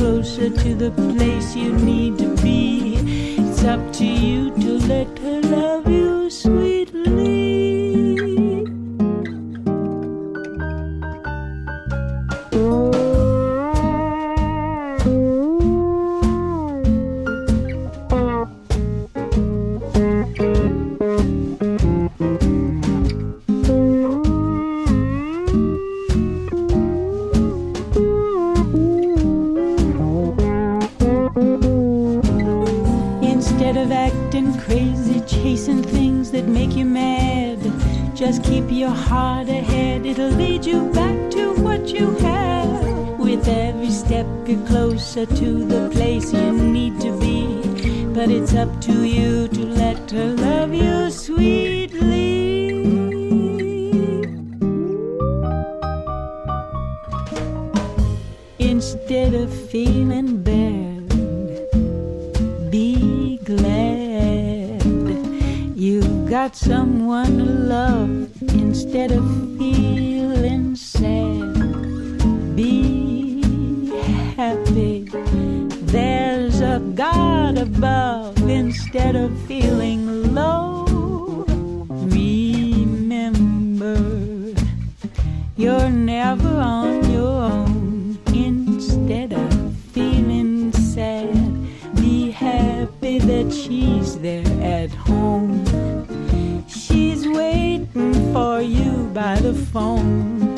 closer to the place you need to be. It's up to you to let someone to love instead of feeling sad. Be happy. There's a God above instead of feeling low. Remember, you're never on your own. Instead of feeling sad, be happy that she's there at home. For you by the phone.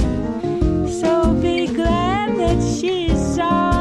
So be glad that she's all